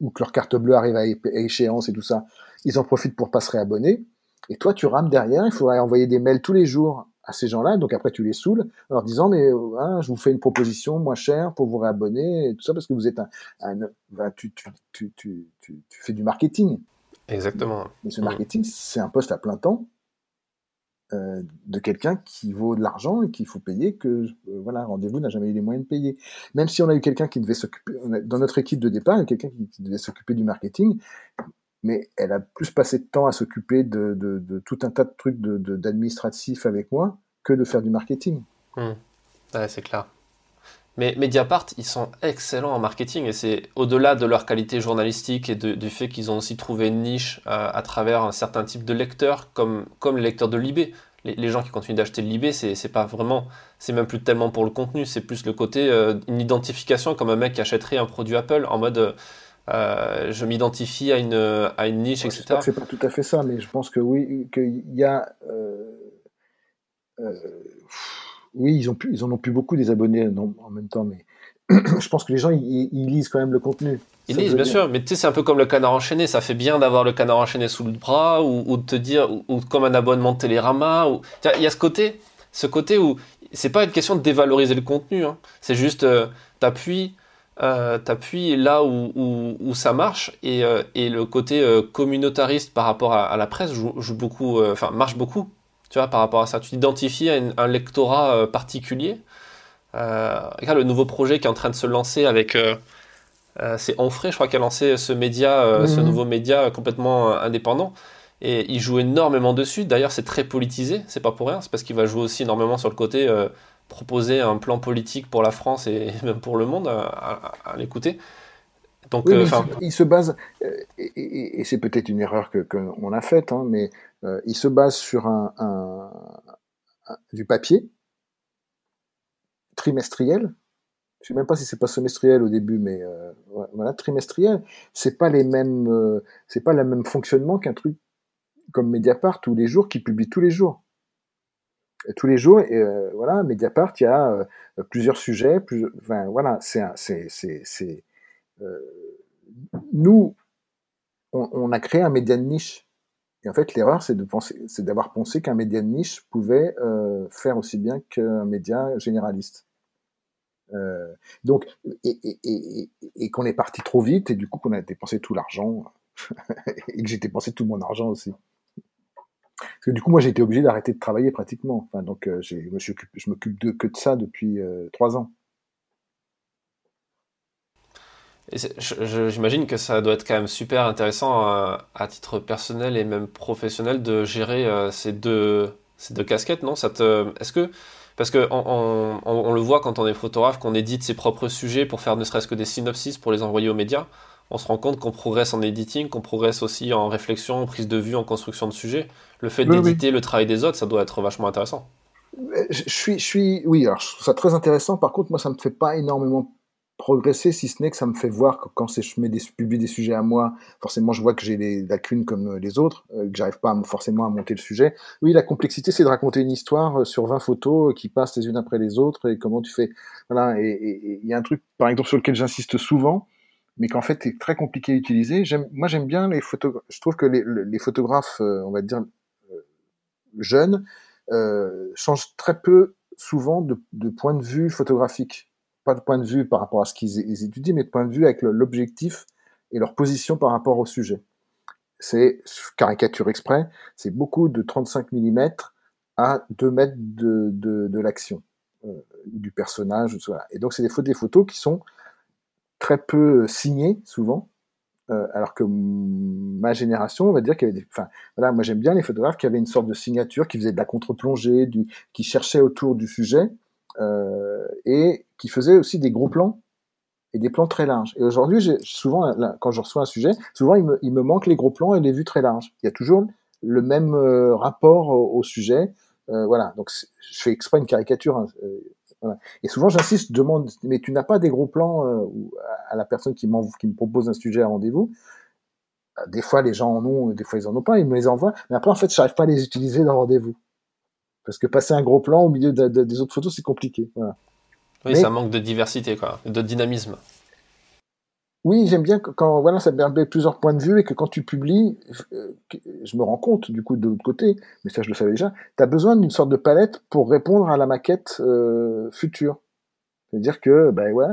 ou que leur carte bleue arrive à échéance et tout ça, ils en profitent pour pas se réabonner. Et toi, tu rames derrière, il faudrait envoyer des mails tous les jours à ces gens-là. Donc après, tu les saoules en leur disant, mais hein, je vous fais une proposition moins chère pour vous réabonner et tout ça parce que vous êtes un, ben, tu, tu, tu, tu, fais du marketing. Exactement. Mais ce marketing, c'est un poste à plein temps euh, de quelqu'un qui vaut de l'argent et qu'il faut payer, que euh, voilà, rendez-vous n'a jamais eu les moyens de payer. Même si on a eu quelqu'un qui devait s'occuper, dans notre équipe de départ, il y a quelqu'un qui, devait s'occuper du marketing, mais elle a plus passé de temps à s'occuper de, tout un tas de trucs d'administratifs avec moi que de faire du marketing. Mmh. Ouais, c'est clair. Mais Mediapart, ils sont excellents en marketing et c'est au-delà de leur qualité journalistique et du fait qu'ils ont aussi trouvé une niche euh, à, travers un certain type de lecteurs, comme, comme les lecteurs de Libé. Les, gens qui continuent d'acheter le Libé, c'est pas vraiment, c'est même plus tellement pour le contenu, c'est plus le côté, euh, une identification comme un mec qui achèterait un produit Apple en mode euh, je m'identifie à une, à une niche, etc. C'est pas tout à fait ça, mais je pense que oui, qu'il y a oui, ils, ont pu, ils en ont plus beaucoup des abonnés en même temps, mais je pense que les gens, ils, lisent quand même le contenu. Ils lisent, bien sûr, mais tu sais, c'est un peu comme le canard enchaîné. Ça fait bien d'avoir le canard enchaîné sous le bras ou, de te dire, ou, comme un abonnement de Télérama. Ou... Il y a ce côté, ce côté où c'est pas une question de dévaloriser le contenu. Hein. C'est juste, euh, t'appuies. Euh, t'appuies là où, où, ça marche et, euh, et le côté euh, communautariste par rapport à, la presse joue, joue beaucoup, enfin marche beaucoup tu vois, par rapport à ça. Tu t'identifies à un lectorat euh, particulier. Euh, regarde le nouveau projet qui est en train de se lancer avec. Euh, c'est Onfray, je crois, qui a lancé ce média, ce mhm. nouveau média complètement indépendant. Et il joue énormément dessus. D'ailleurs, c'est très politisé, c'est pas pour rien. C'est parce qu'il va jouer aussi énormément sur le côté proposer un plan politique pour la France et même pour le monde à, l'écouter. Donc, il, se, base, et, c'est peut-être une erreur que qu'on a faite, hein, mais euh, il se base sur un, du papier trimestriel. Je sais même pas si c'est pas semestriel au début, mais euh, voilà, trimestriel. C'est pas les mêmes, euh, c'est pas le même fonctionnement qu'un truc comme Mediapart tous les jours qui publie tous les jours. Tous les jours, et voilà, Mediapart, il y a plusieurs sujets, plus, enfin, voilà, c'est, c'est, nous, on, a créé un média de niche. Et en fait, l'erreur, c'est d'avoir pensé qu'un média de niche pouvait euh, faire aussi bien qu'un média généraliste. Euh, donc, et, et qu'on est parti trop vite, et du coup qu'on a dépensé tout l'argent, et que j'ai dépensé tout mon argent aussi. Parce que du coup, moi, j'ai été obligé d'arrêter de travailler pratiquement. Enfin, donc, euh, je m'occupe que de ça depuis euh, trois ans. J'imagine que ça doit être quand même super intéressant euh, à, titre personnel et même professionnel de gérer ces, deux, casquettes, non? Est-ce que parce que on, on, le voit quand on est photographe, qu'on édite ses propres sujets pour faire ne serait-ce que des synopsis pour les envoyer aux médias, on se rend compte qu'on progresse en editing, qu'on progresse aussi en réflexion, en prise de vue, en construction de sujets. Le fait d'éditer le travail des autres, ça doit être vachement intéressant. Je suis, je suis, oui, alors je trouve ça très intéressant. Par contre, moi, ça me fait pas énormément progresser, si ce n'est que ça me fait voir que quand je mets des, publie des sujets à moi, forcément je vois que j'ai des lacunes comme euh, les autres, euh, que j'arrive pas forcément à monter le sujet. Oui, la complexité, c'est de raconter une histoire euh, sur 20 photos qui passent les unes après les autres et comment tu fais. Voilà, et il y a un truc, par exemple, sur lequel j'insiste souvent, mais qu'en fait est très compliqué à utiliser. Moi, j'aime bien les photographes. Je trouve que les, photographes, on va dire jeunes, changent très peu souvent de, point de vue photographique pas de point de vue par rapport à ce qu'ils étudient, mais de point de vue avec l'objectif et leur position par rapport au sujet. C'est caricature exprès, c'est beaucoup de 35 mm à 2 mètres de, de, l'action, euh, du personnage. Voilà. Et donc, c'est des, des photos qui sont très peu signées, souvent, euh, alors que ma génération, on va dire qu'il y avait des. Enfin, voilà, moi j'aime bien les photographes qui avaient une sorte de signature, qui faisaient de la contre-plongée, qui cherchaient autour du sujet, euh, et qui faisait aussi des gros plans et des plans très larges. Et aujourd'hui, souvent, quand je reçois un sujet, souvent il me, manque les gros plans et les vues très larges. Il y a toujours le même euh, rapport au, sujet. Euh, voilà, donc je fais exprès une caricature. Hein, euh, voilà. Et souvent, j'insiste, demande, mais tu n'as pas des gros plans euh, à la personne qui, qui me propose un sujet à rendez-vous? Des fois, les gens en ont, des fois, ils en ont pas, ils me les envoient. Mais après, en fait, je n'arrive pas à les utiliser dans rendez-vous. Parce que passer un gros plan au milieu des autres photos, c'est compliqué. Oui, ça manque de diversité, quoi, de dynamisme. Oui, j'aime bien quand voilà, ça permet plusieurs points de vue et que quand tu publies, euh, je me rends compte du coup de l'autre côté, mais ça je le savais déjà, tu as besoin d'une sorte de palette pour répondre à la maquette euh, future. C'est-à-dire que, ben ouais,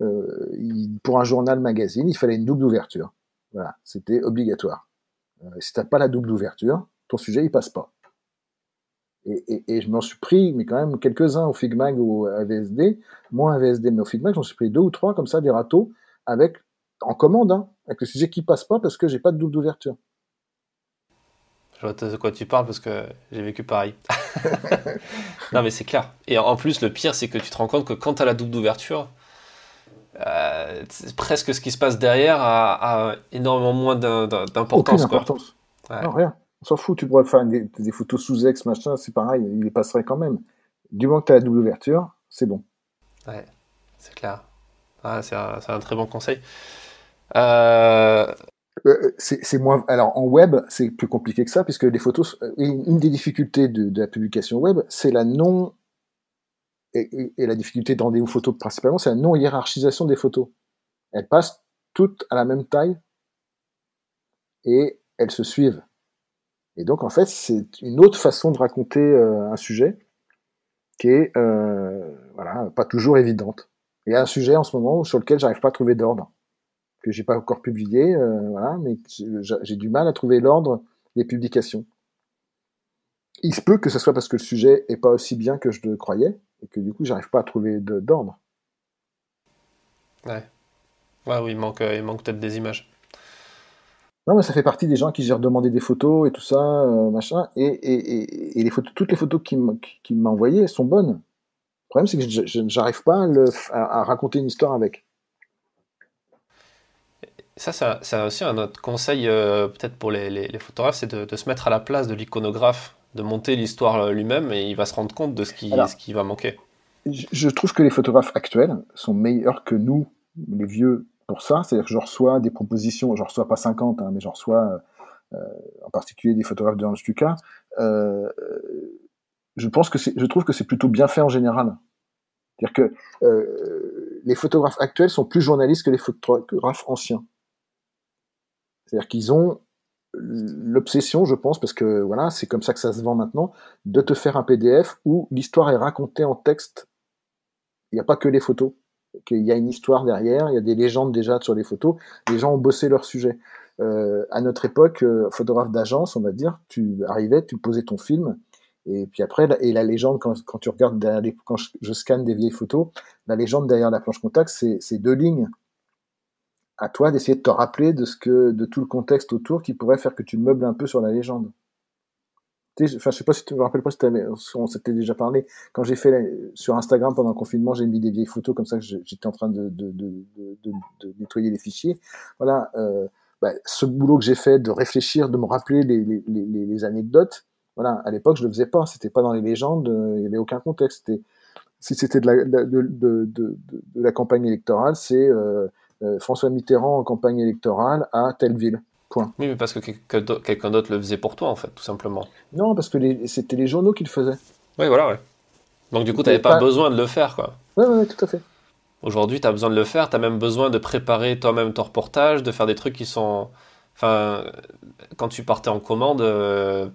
euh, pour un journal magazine, il fallait une double ouverture. Voilà, c'était obligatoire. si t'as pas la double ouverture, ton sujet il passe pas. Et, et, je m'en suis pris, mais quand même quelques-uns au Figmag ou à VSD, moins à VSD, mais au Figmag, j'en suis pris deux ou trois comme ça, des râteaux, avec, en commande, hein, avec le sujet qui passe pas parce que j'ai pas de double d'ouverture. Je vois de quoi tu parles parce que j'ai vécu pareil. non, mais c'est clair. Et en plus, le pire, c'est que tu te rends compte que quand tu as la double d'ouverture, euh, presque ce qui se passe derrière a, énormément moins d'importance. importance. Non, rien. On s'en fout, tu pourrais faire des, photos sous ex, machin, c'est pareil, il les passerait quand même. Du moment que tu as la double ouverture, c'est bon. Ouais, c'est clair. Ah, c'est un, très bon conseil. Euh, euh, c'est moins. Alors en web, c'est plus compliqué que ça, puisque les photos. Une des difficultés de, la publication web, c'est la non. Et, la difficulté de rendez-vous photo principalement, c'est la non hiérarchisation des photos. Elles passent toutes à la même taille et elles se suivent. Et donc, en fait, c'est une autre façon de raconter euh, un sujet qui est euh, voilà, pas toujours évidente. Il y a un sujet en ce moment sur lequel j'arrive pas à trouver d'ordre, que j'ai pas encore publié, euh, voilà, mais j'ai du mal à trouver l'ordre des publications. Il se peut que ce soit parce que le sujet est pas aussi bien que je le croyais, et que du coup, j'arrive pas à trouver d'ordre. Ouais. Ouais, oui, il manque, il manque peut-être des images. Non, mais ça fait partie des gens qui j'ai redemandé des photos et tout ça, euh, machin. Et, et, et, les photos, toutes les photos qu'il m'a envoyées sont bonnes. Le problème, c'est que je n'arrive pas à, à, raconter une histoire avec. Ça, c'est aussi un autre conseil, euh, peut-être pour les, les, photographes, c'est de, de, se mettre à la place de l'iconographe, de monter l'histoire euh, lui-même et il va se rendre compte de ce qui, ce qui va manquer. Je, je trouve que les photographes actuels sont meilleurs que nous, les vieux pour ça. C'est-à-dire que je reçois des propositions, je reçois pas 50, hein, mais je reçois euh, en particulier des photographes de Hans. Euh, je pense que je trouve que c'est plutôt bien fait en général. C'est-à-dire que euh, les photographes actuels sont plus journalistes que les photographes anciens. C'est-à-dire qu'ils ont l'obsession, je pense, parce que voilà, c'est comme ça que ça se vend maintenant, de te faire un PDF où l'histoire est racontée en texte. Il n'y a pas que les photos qu'il y a une histoire derrière, il y a des légendes déjà sur les photos, les gens ont bossé leur sujet. Euh, à notre époque, euh, photographe d'agence, on va dire, tu arrivais, tu posais ton film, et puis après, et la légende, quand, tu regardes derrière quand je, scanne des vieilles photos, la légende derrière la planche contact, c'est deux lignes. À toi d'essayer de te rappeler de ce que, de tout le contexte autour qui pourrait faire que tu meubles un peu sur la légende enfin, je sais pas si tu me rappelles pas si on s'était déjà parlé. Quand j'ai fait sur Instagram pendant le confinement, j'ai mis des vieilles photos comme ça que j'étais en train de, de, de, de, nettoyer les fichiers. Voilà, euh, bah, ce boulot que j'ai fait de réfléchir, de me rappeler les, les, les, les anecdotes. Voilà, à l'époque, je le faisais pas. C'était pas dans les légendes. Euh, il y avait aucun contexte. Si c'était de la, de, de, de, la campagne électorale, c'est euh, euh, François Mitterrand en campagne électorale à telle ville. Oui, mais parce que quelqu'un d'autre le faisait pour toi, en fait, tout simplement. Non, parce que c'était les journaux qui le faisaient. Oui, voilà, ouais. Donc, du coup, tu n'avais pas, besoin de le faire, quoi. Oui, oui, tout à fait. Aujourd'hui, tu as besoin de le faire, tu as même besoin de préparer toi-même ton reportage, de faire des trucs qui sont. Enfin, quand tu partais en commande, euh,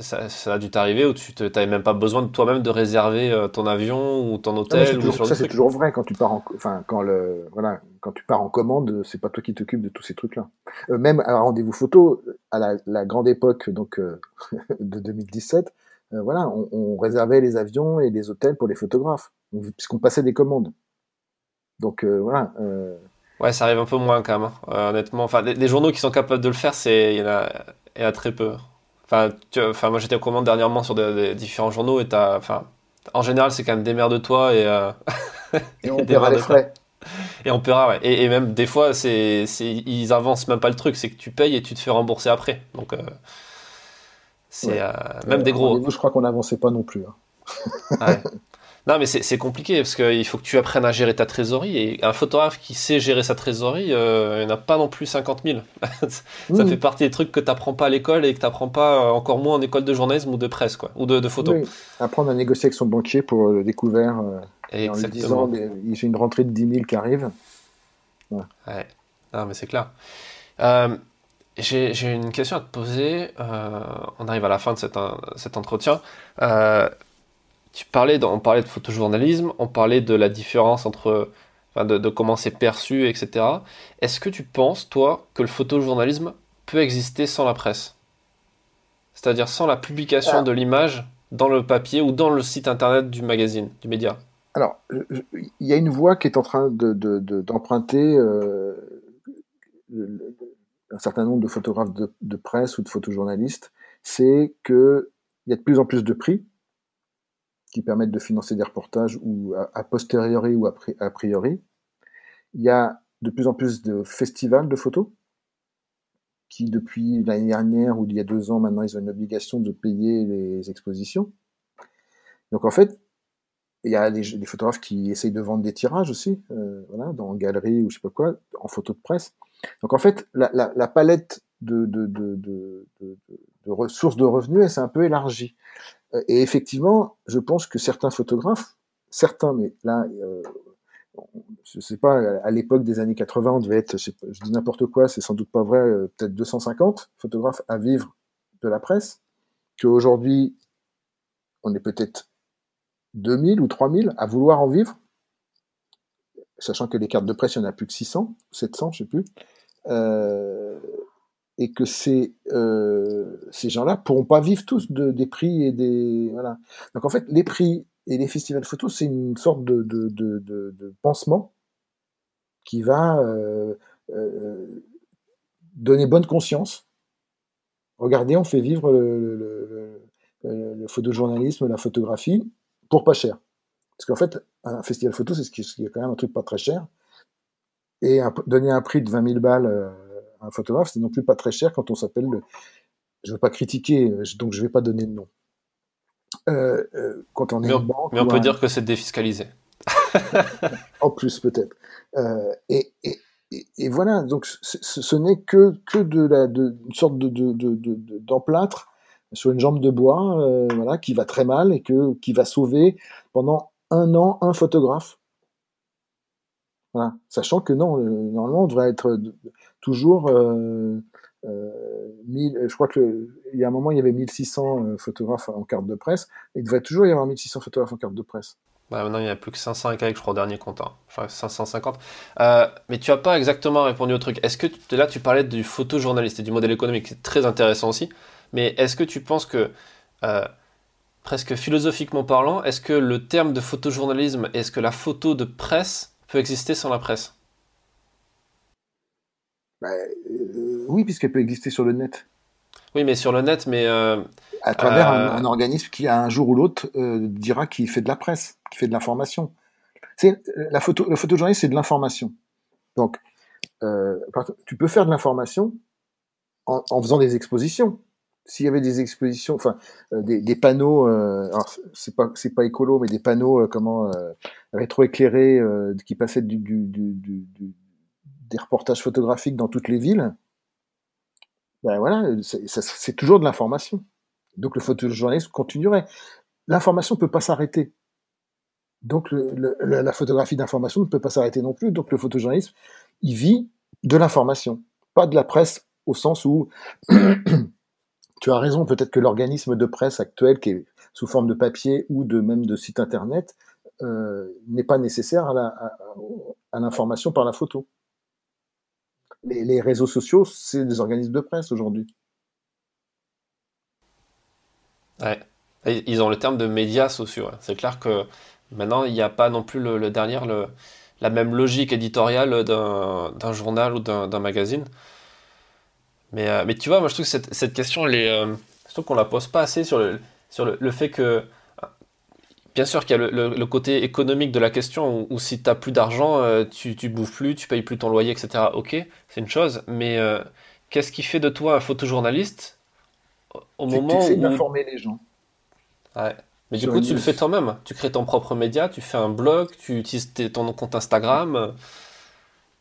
ça, a dû t'arriver où tu n'avais même pas besoin de toi-même de réserver euh, ton avion ou ton hôtel. ça, c'est toujours vrai quand tu pars en, enfin, quand le, voilà, quand tu pars en commande, c'est pas toi qui t'occupes de tous ces trucs-là. Euh, même à un rendez-vous photo, à la, grande époque donc euh, de 2017, voilà, on, réservait les avions et les hôtels pour les photographes, puisqu'on passait des commandes. Donc voilà. Ouais, ça arrive un peu moins quand même, hein. honnêtement. Enfin, des, journaux qui sont capables de le faire, c'est il y, y en a très peu. Enfin, enfin moi j'étais au commande dernièrement sur des, différents journaux et t'as, enfin, en général c'est quand même des mères de toi et, euh, et on paiera les frais. Et on paiera, ouais. Et, même des fois, c'est, ils avancent même pas le truc, c'est que tu payes et tu te fais rembourser après. Donc, euh, c'est euh, même des gros. Je crois qu'on n'avançait pas non plus. Hein. Ouais. Non, mais c'est compliqué parce qu'il faut que tu apprennes à gérer ta trésorerie. Et un photographe qui sait gérer sa trésorerie, euh, il n'a pas non plus 50 000. ça fait partie des trucs que tu n'apprends pas à l'école et que tu n'apprends pas euh, encore moins en école de journalisme ou de presse, quoi, ou de, de photo. Apprendre à négocier avec son banquier pour le découvert. Euh, en lui disant j'ai une rentrée de 10 000 qui arrive. Ouais. ouais. Non, mais c'est clair. j'ai une question à te poser. on arrive à la fin de cet, cet entretien tu parlais, on parlait de photojournalisme, on parlait de la différence entre, enfin de, comment c'est perçu, etc. Est-ce que tu penses, toi, que le photojournalisme peut exister sans la presse? C'est-à-dire sans la publication ah. de l'image dans le papier ou dans le site internet du magazine, du média? Alors, il y a une voie qui est en train d'emprunter de, un certain nombre de photographes de, presse ou de photojournalistes, c'est qu'il y a de plus en plus de prix qui permettent de financer des reportages ou a, posteriori ou a, priori. Il y a de plus en plus de festivals de photos qui, depuis l'année dernière ou il y a deux ans maintenant, ils ont une obligation de payer les expositions. Donc en fait, il y a des, photographes qui essayent de vendre des tirages aussi, euh, voilà, dans galerie ou je sais pas quoi, en photo de presse. Donc en fait, la, palette de, de, de, de, ressources de revenus, elle s'est un peu élargie. Euh, et effectivement, je pense que certains photographes, certains, mais là, euh, je sais pas, à l'époque des années 80, on devait être, je, je dis n'importe quoi, c'est sans doute pas vrai, euh, peut-être 250 photographes à vivre de la presse, qu'aujourd'hui, on est peut-être 2000 ou 3000 à vouloir en vivre, sachant que les cartes de presse, il y en a plus que 600, 700, je sais plus, euh, et que ces, euh, ces gens-là pourront pas vivre tous de, des prix et des... Voilà. Donc en fait, les prix et les festivals photo, c'est une sorte de, de, de, pansement qui va euh, euh, donner bonne conscience. Regardez, on fait vivre le, le, le, photojournalisme, la photographie, pour pas cher. Parce qu'en fait, un festival photo, c'est ce qui, est quand même un truc pas très cher. Et donner un prix de 20 000 balles un photographe, c'est non plus pas très cher quand on s'appelle le. Je veux pas critiquer, donc je vais pas donner de nom. Euh, euh, quand on est mais on, banque, mais on peut dire que c'est défiscalisé. en plus, peut-être. et, et, et, voilà, donc ce, n'est que, que de la, de, une sorte de, d'emplâtre sur une jambe de bois, euh, voilà, qui va très mal et que, qui va sauver pendant un an un photographe. Sachant que non, euh, normalement, on devrait être toujours euh, euh, 1000, je crois qu'il y a un moment, il y avait 1600 photographes en carte de presse, il devrait toujours y avoir 1600 photographes en carte de presse. Bah, maintenant, il n'y a plus que 500 et quelques, je crois, au dernier compte. Hein. Crois 550. Euh, mais tu n'as pas exactement répondu au truc. Est-ce que là, tu parlais du photojournaliste et du modèle économique, c'est très intéressant aussi. Mais est-ce que tu penses que, presque philosophiquement parlant, est-ce que le terme de photojournalisme, est-ce que la photo de presse peut exister sans la presse bah, euh, Oui, puisqu'elle peut exister sur le net. Oui, mais sur le net, mais... Euh, à travers un, organisme qui, un jour ou l'autre, dira qu'il fait de la presse, qu'il fait de l'information. C'est la photo, le photojournalisme, c'est de l'information. Donc, tu peux faire de l'information en, en, faisant des expositions s'il y avait des expositions, enfin euh, des, panneaux, euh, alors c'est pas c'est écolo, mais des panneaux euh, comment rétroéclairés qui passaient des reportages photographiques dans toutes les villes, ben voilà, c'est toujours de l'information. Donc le photojournalisme continuerait. L'information peut pas s'arrêter. Donc la photographie d'information ne peut pas s'arrêter non plus. Donc le photojournalisme, il vit de l'information, pas de la presse au sens où tu as raison, peut-être que l'organisme de presse actuel, qui est sous forme de papier ou de même de site internet, euh, n'est pas nécessaire à l'information par la photo. Les, réseaux sociaux, c'est des organismes de presse aujourd'hui. Ouais. ils ont le terme de médias sociaux. C'est clair que maintenant, il n'y a pas non plus le, la même logique éditoriale d'un journal ou d'un magazine. Mais, euh, mais tu vois, moi je trouve que cette, cette question, elle est, euh, je trouve qu'on la pose pas assez sur le, sur le, le fait que, bien sûr qu'il y a le, le, côté économique de la question, où, si tu n'as plus d'argent, euh, tu, tu bouffes plus, tu payes plus ton loyer, etc. Ok, c'est une chose, mais qu'est-ce qui fait de toi un photojournaliste au moment tu où... d'informer les gens. Ouais. Mais du coup, tu le fais toi-même. Tu crées ton propre média, tu fais un blog, tu utilises ton compte Instagram.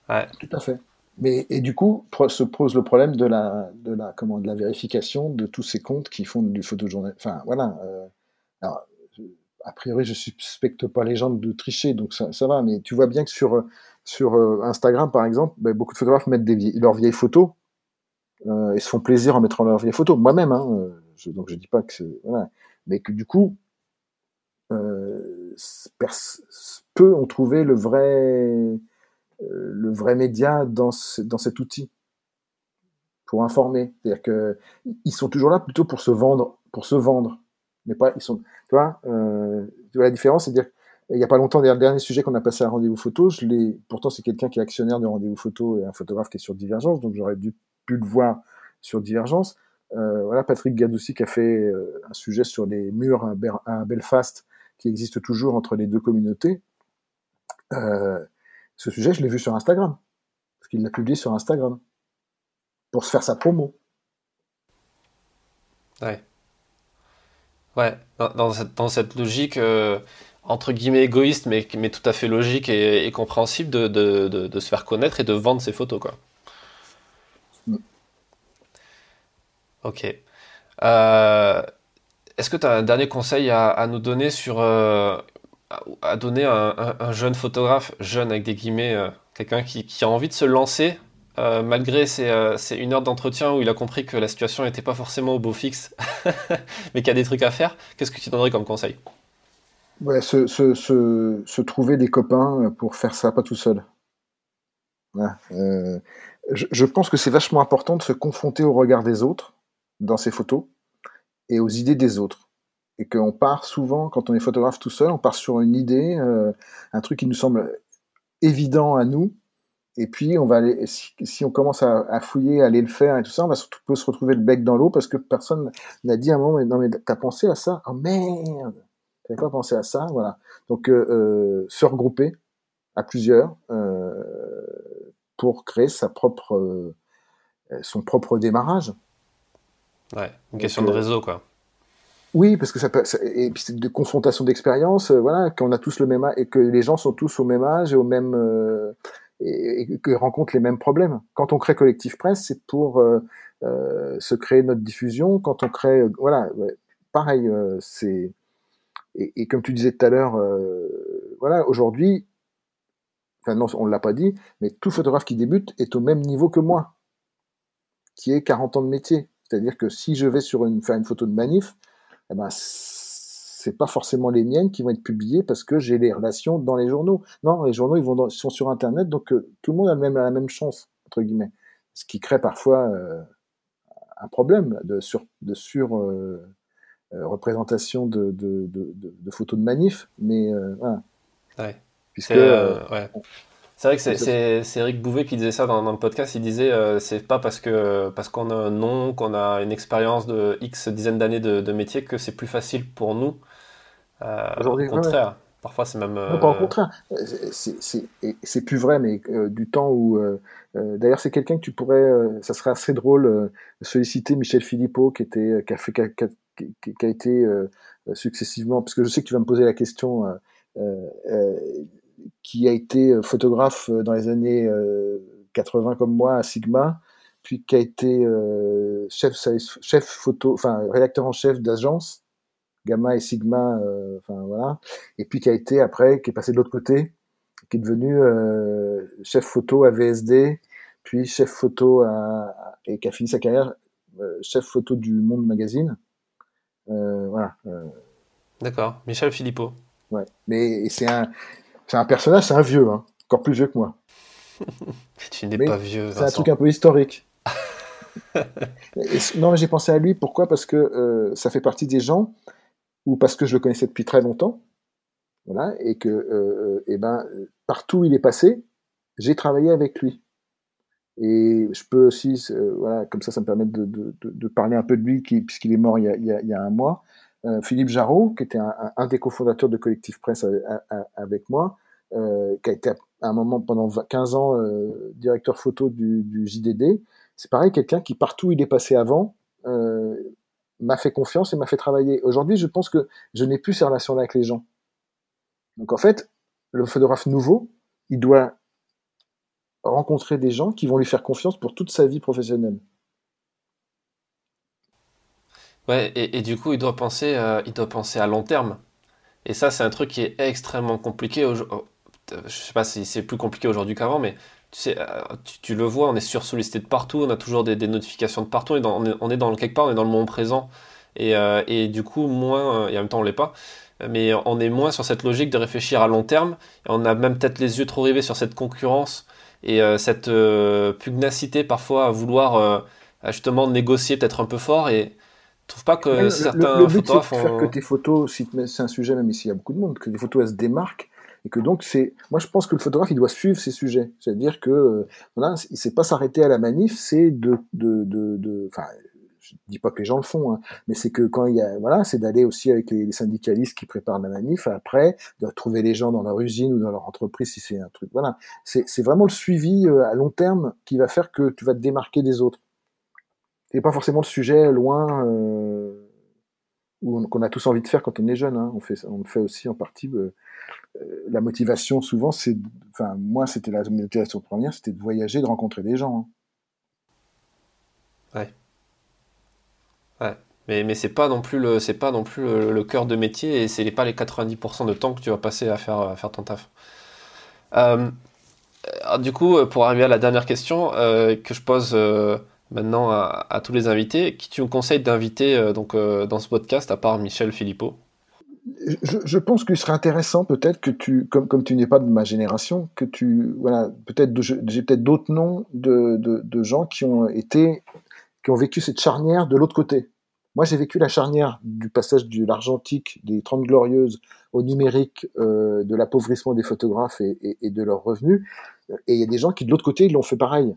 Ouais. Tout à fait. Mais, et du coup, se pose le problème de la, de la, comment, de la vérification de tous ces comptes qui font du photojournalisme. Enfin, voilà. Euh, alors, a priori, je suspecte pas les gens de tricher, donc ça, ça va. Mais tu vois bien que sur, sur euh, Instagram, par exemple, ben, beaucoup de photographes mettent des leurs vieilles photos euh, et se font plaisir en mettant leurs vieilles photos. Moi-même, hein, euh, je, donc je dis pas que c'est, voilà. Mais que du coup, euh, peu ont trouvé le vrai, le vrai média dans, dans cet outil pour informer. C'est-à-dire que ils sont toujours là plutôt pour se vendre, pour se vendre. mais pas, ils sont, tu vois, euh, tu vois la différence, c'est-à-dire, il n'y a pas longtemps, dernier sujet qu'on a passé à rendez-vous photo, je l'ai, pourtant c'est quelqu'un qui est actionnaire de rendez-vous photo et un photographe qui est sur Divergence, donc j'aurais dû pu le voir sur Divergence. Euh, voilà, Patrick Gadoussi qui a fait euh, un sujet sur les murs à, Belfast qui existe toujours entre les deux communautés. Euh, ce sujet, je l'ai vu sur Instagram, parce qu'il l'a publié sur Instagram pour se faire sa promo. Ouais. Ouais, dans, cette, dans cette, logique, euh, entre guillemets, égoïste, mais, mais tout à fait logique et, compréhensible de, de, de, se faire connaître et de vendre ses photos, quoi. Mm. Ok. Euh, est-ce que tu as un dernier conseil à, à nous donner sur. Euh, à donner un, un, un, jeune photographe, jeune avec des guillemets, quelqu'un qui, a envie de se lancer euh, malgré ces, ces, une heure d'entretien où il a compris que la situation n'était pas forcément au beau fixe, mais qu'il y a des trucs à faire, qu'est-ce que tu donnerais comme conseil? Ouais, se, se, trouver des copains pour faire ça, pas tout seul. Euh, je, je, pense que c'est vachement important de se confronter au regard des autres dans ses photos et aux idées des autres. Et qu'on part souvent, quand on est photographe tout seul, on part sur une idée, euh, un truc qui nous semble évident à nous, et puis, on va aller, si, on commence à, fouiller, à aller le faire et tout ça, on va surtout peut se retrouver le bec dans l'eau parce que personne n'a dit à un moment, mais non, mais t'as pensé à ça? Oh merde! T'avais pas pensé à ça? Voilà. Donc, euh, euh, se regrouper à plusieurs, euh, pour créer sa propre, son propre démarrage. Ouais, une question de réseau, quoi. Oui, parce que ça peut, et puis c'est de confrontation d'expérience, voilà, qu'on a tous le même âge, et que les gens sont tous au même âge et au même, et, que rencontrent les mêmes problèmes. Quand on crée Collectif Presse, c'est pour euh, euh, se créer notre diffusion. Quand on crée, euh, voilà, pareil, euh, c'est et, comme tu disais tout à l'heure, euh, voilà, aujourd'hui, enfin non, on l'a pas dit, mais tout photographe qui débute est au même niveau que moi, qui est 40 ans de métier. C'est-à-dire que si je vais sur une faire une photo de manif, eh ben c'est pas forcément les miennes qui vont être publiées parce que j'ai les relations dans les journaux. Non, les journaux ils vont sont sur internet donc euh, tout le monde a même la même chance entre guillemets, ce qui crée parfois euh, un problème de sur de sur euh, représentation de, de, de, de, photos de manif, mais voilà. Ouais. Puisque ouais. C'est vrai que c'est Eric Bouvet qui disait ça dans, dans le podcast. Il disait c'est pas parce que parce qu'on a un nom, qu'on a une expérience de X dizaines d'années de, de, métier que c'est plus facile pour nous euh, au contraire. Parfois, c'est même. Non, pas au euh, contraire. C'est plus vrai, mais euh, du temps où. D'ailleurs, c'est quelqu'un que tu pourrais. ça serait assez drôle solliciter Michel Philippot, qui, était, qui, a, fait, qui, a, été successivement. Parce que je sais que tu vas me poser la question. Qui a été photographe dans les années 80 comme moi à Sigma, puis qui a été chef, chef photo, enfin rédacteur en chef d'agence, Gamma et Sigma, euh, enfin voilà, et puis qui a été après, qui est passé de l'autre côté, qui est devenu euh, chef photo à VSD, puis chef photo à, et qui a fini sa carrière euh, chef photo du Monde Magazine. voilà. D'accord, Michel Philippot. Ouais, mais c'est un, c'est un personnage, c'est un vieux, hein, encore plus vieux que moi. tu n'es pas vieux. C'est un truc un peu historique. non, j'ai pensé à lui. Pourquoi? Parce que ça fait partie des gens ou parce que je le connaissais depuis très longtemps, voilà, et que, euh, eh ben, partout où il est passé, j'ai travaillé avec lui. Et je peux aussi, euh, voilà, comme ça, ça me permet de, de, de, parler un peu de lui, qui, puisqu'il est mort il y a, il y a, il y a un mois. Euh, Philippe Jarreau, qui était un, des cofondateurs de Collectif Presse avec, avec moi, euh, qui a été à un moment pendant 15 ans euh, directeur photo du, JDD. C'est pareil, quelqu'un qui partout où il est passé avant, euh, m'a fait confiance et m'a fait travailler. Aujourd'hui, je pense que je n'ai plus ces relations-là avec les gens. Donc en fait, le photographe nouveau, il doit rencontrer des gens qui vont lui faire confiance pour toute sa vie professionnelle. Ouais, et, du coup, il doit penser, euh, il doit penser à long terme. Et ça, c'est un truc qui est extrêmement compliqué. Oh, je sais pas si c'est plus compliqué aujourd'hui qu'avant, mais tu sais, euh, tu, le vois, on est sursollicité de partout, on a toujours des, notifications de partout, on, est dans, on, quelque part, on est dans le moment présent. Et, euh, et du coup, moins, et en même temps on l'est pas, mais on est moins sur cette logique de réfléchir à long terme. On a même peut-être les yeux trop rivés sur cette concurrence et cette pugnacité parfois à vouloir justement négocier peut-être un peu fort. Et trouves pas que certains le, but, photographes de faire que tes photos, si c'est un sujet, même ici il y a beaucoup de monde, que les photos elles se démarquent et que donc c'est, moi je pense que le photographe il doit suivre ses sujets, c'est-à-dire que euh, voilà, il sait pas s'arrêter à la manif, c'est de, de, de, de, enfin, je dis pas que les gens le font, hein, mais c'est que quand il y a, voilà, c'est d'aller aussi avec les, syndicalistes qui préparent la manif, après, de trouver les gens dans leur usine ou dans leur entreprise si c'est un truc, voilà. C'est vraiment le suivi euh, à long terme qui va faire que tu vas te démarquer des autres. C'est pas forcément le sujet loin euh, qu'on a tous envie de faire quand on est jeune. Hein. On fait, fait aussi en partie. Euh, euh, la motivation, souvent, c'est, enfin, moi, c'était la motivation première, c'était de voyager, de rencontrer des gens. Hein. Ouais. Ouais. Mais, mais c'est pas non plus le, cœur de métier et c'est pas les 90% de temps que tu vas passer à faire, à faire ton taf. du coup, pour arriver à la dernière question que je pose maintenant à, tous les invités. Qui tu me conseilles d'inviter euh, euh, dans ce podcast à part Michel Philippot? Je, pense qu'il serait intéressant peut-être que tu, comme, tu n'es pas de ma génération, que tu, voilà, peut-être j'ai peut-être d'autres noms de, de, gens qui ont été, qui ont vécu cette charnière de l'autre côté. Moi, j'ai vécu la charnière du passage de l'argentique, des 30 glorieuses, au numérique, euh, de l'appauvrissement des photographes et, et, de leurs revenus. Et il y a des gens qui, de l'autre côté, ils l'ont fait pareil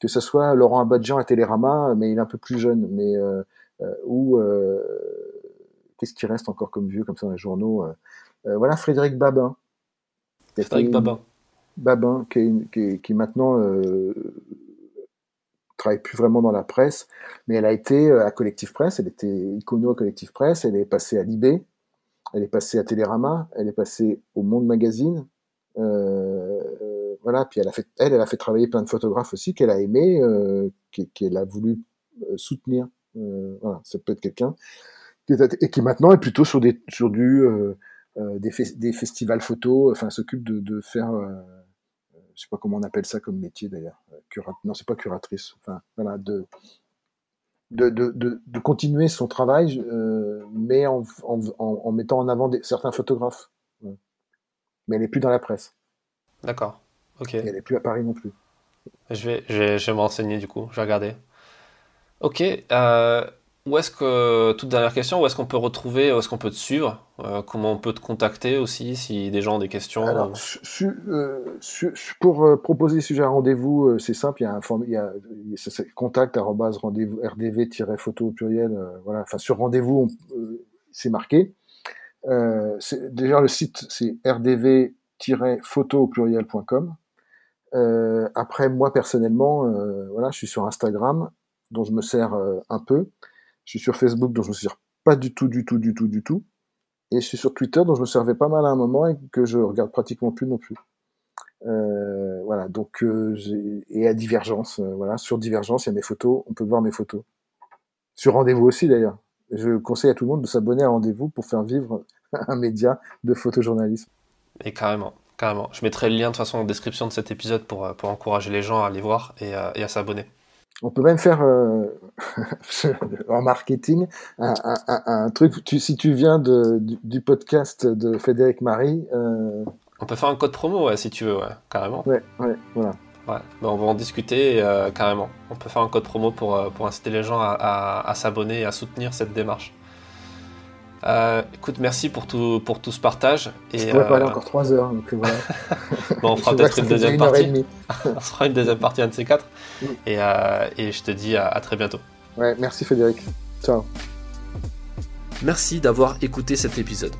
que ce soit Laurent Abadjian à Télérama, mais il est un peu plus jeune, mais euh, euh ou euh, qu'est-ce qui reste encore comme vieux comme ça dans les journaux euh, Voilà, Frédéric Babin. Frédéric Babin. Babin, qui, qui, qui maintenant travaille plus vraiment dans la presse, mais elle a été à Collectif Presse, elle était icono à Collectif Presse, elle est passée à Libé, elle est passée à Télérama, elle est passée au Monde Magazine. Euh, voilà, puis elle a fait, elle, elle a fait travailler plein de photographes aussi qu'elle a aimé, euh, qu'elle a voulu euh, soutenir. Euh, voilà, ça peut être quelqu'un et qui maintenant est plutôt sur des sur du des, des, festivals photo, enfin s'occupe de, faire, je sais pas comment on appelle ça comme métier d'ailleurs, non c'est pas curatrice, enfin voilà de de, de, continuer son travail, mais en, mettant en avant certains photographes. Mais elle n'est plus dans la presse. D'accord elle n'est plus à Paris non plus. Je vais, je vais, je vais me renseigner du coup, je vais regarder. Ok, euh, où est-ce que, toute dernière question, où est-ce qu'on peut retrouver, où est-ce qu'on peut te suivre euh, Comment on peut te contacter aussi si des gens ont des questions Alors, euh, pour proposer des sujets à rendez-vous, c'est simple, il y a un il y a, contact rdv-photo au pluriel, voilà, enfin sur rendez-vous, c'est marqué. déjà le site c'est rdv-photo au pluriel.com. Euh, après, moi personnellement, euh, voilà, je suis sur Instagram, dont je me sers euh, un peu. Je suis sur Facebook, dont je me sers pas du tout, du tout, du tout, du tout. Et je suis sur Twitter, dont je me servais pas mal à un moment et que je regarde pratiquement plus non plus. voilà, donc et à Divergence, voilà, sur Divergence, il y a mes photos, on peut voir mes photos. Sur Rendez-vous aussi d'ailleurs. Je conseille à tout le monde de s'abonner à Rendez-vous pour faire vivre un média de photojournalisme. Et carrément. Carrément. Je mettrai le lien de toute façon en description de cet épisode pour, euh, pour encourager les gens à aller voir et, euh, et à s'abonner. On peut même faire euh, en marketing un, un, un, truc. Tu, si tu viens de, du, podcast de Frédéric Marie. Euh... On peut faire un code promo, ouais, si tu veux, ouais, carrément. Ouais, ouais, voilà. Ouais, ben on va en discuter carrément. On peut faire un code promo pour, pour inciter les gens à, à, à s'abonner et à soutenir cette démarche. Euh, écoute, merci pour tout, pour tout ce partage. Et, Je pourrais parler euh, encore 3 heures. Donc euh, voilà. bon, on fera peut-être une deuxième partie. on fera une deuxième partie, un de ces quatre. Et, et, je te dis à, à très bientôt. Ouais, merci Frédéric. Ciao. Merci d'avoir écouté cet épisode.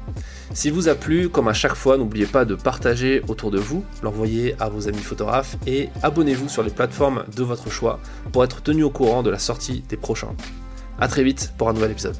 S'il vous a plu, comme à chaque fois, n'oubliez pas de partager autour de vous, l'envoyer à vos amis photographes et abonnez-vous sur les plateformes de votre choix pour être tenu au courant de la sortie des prochains. A très vite pour un nouvel épisode.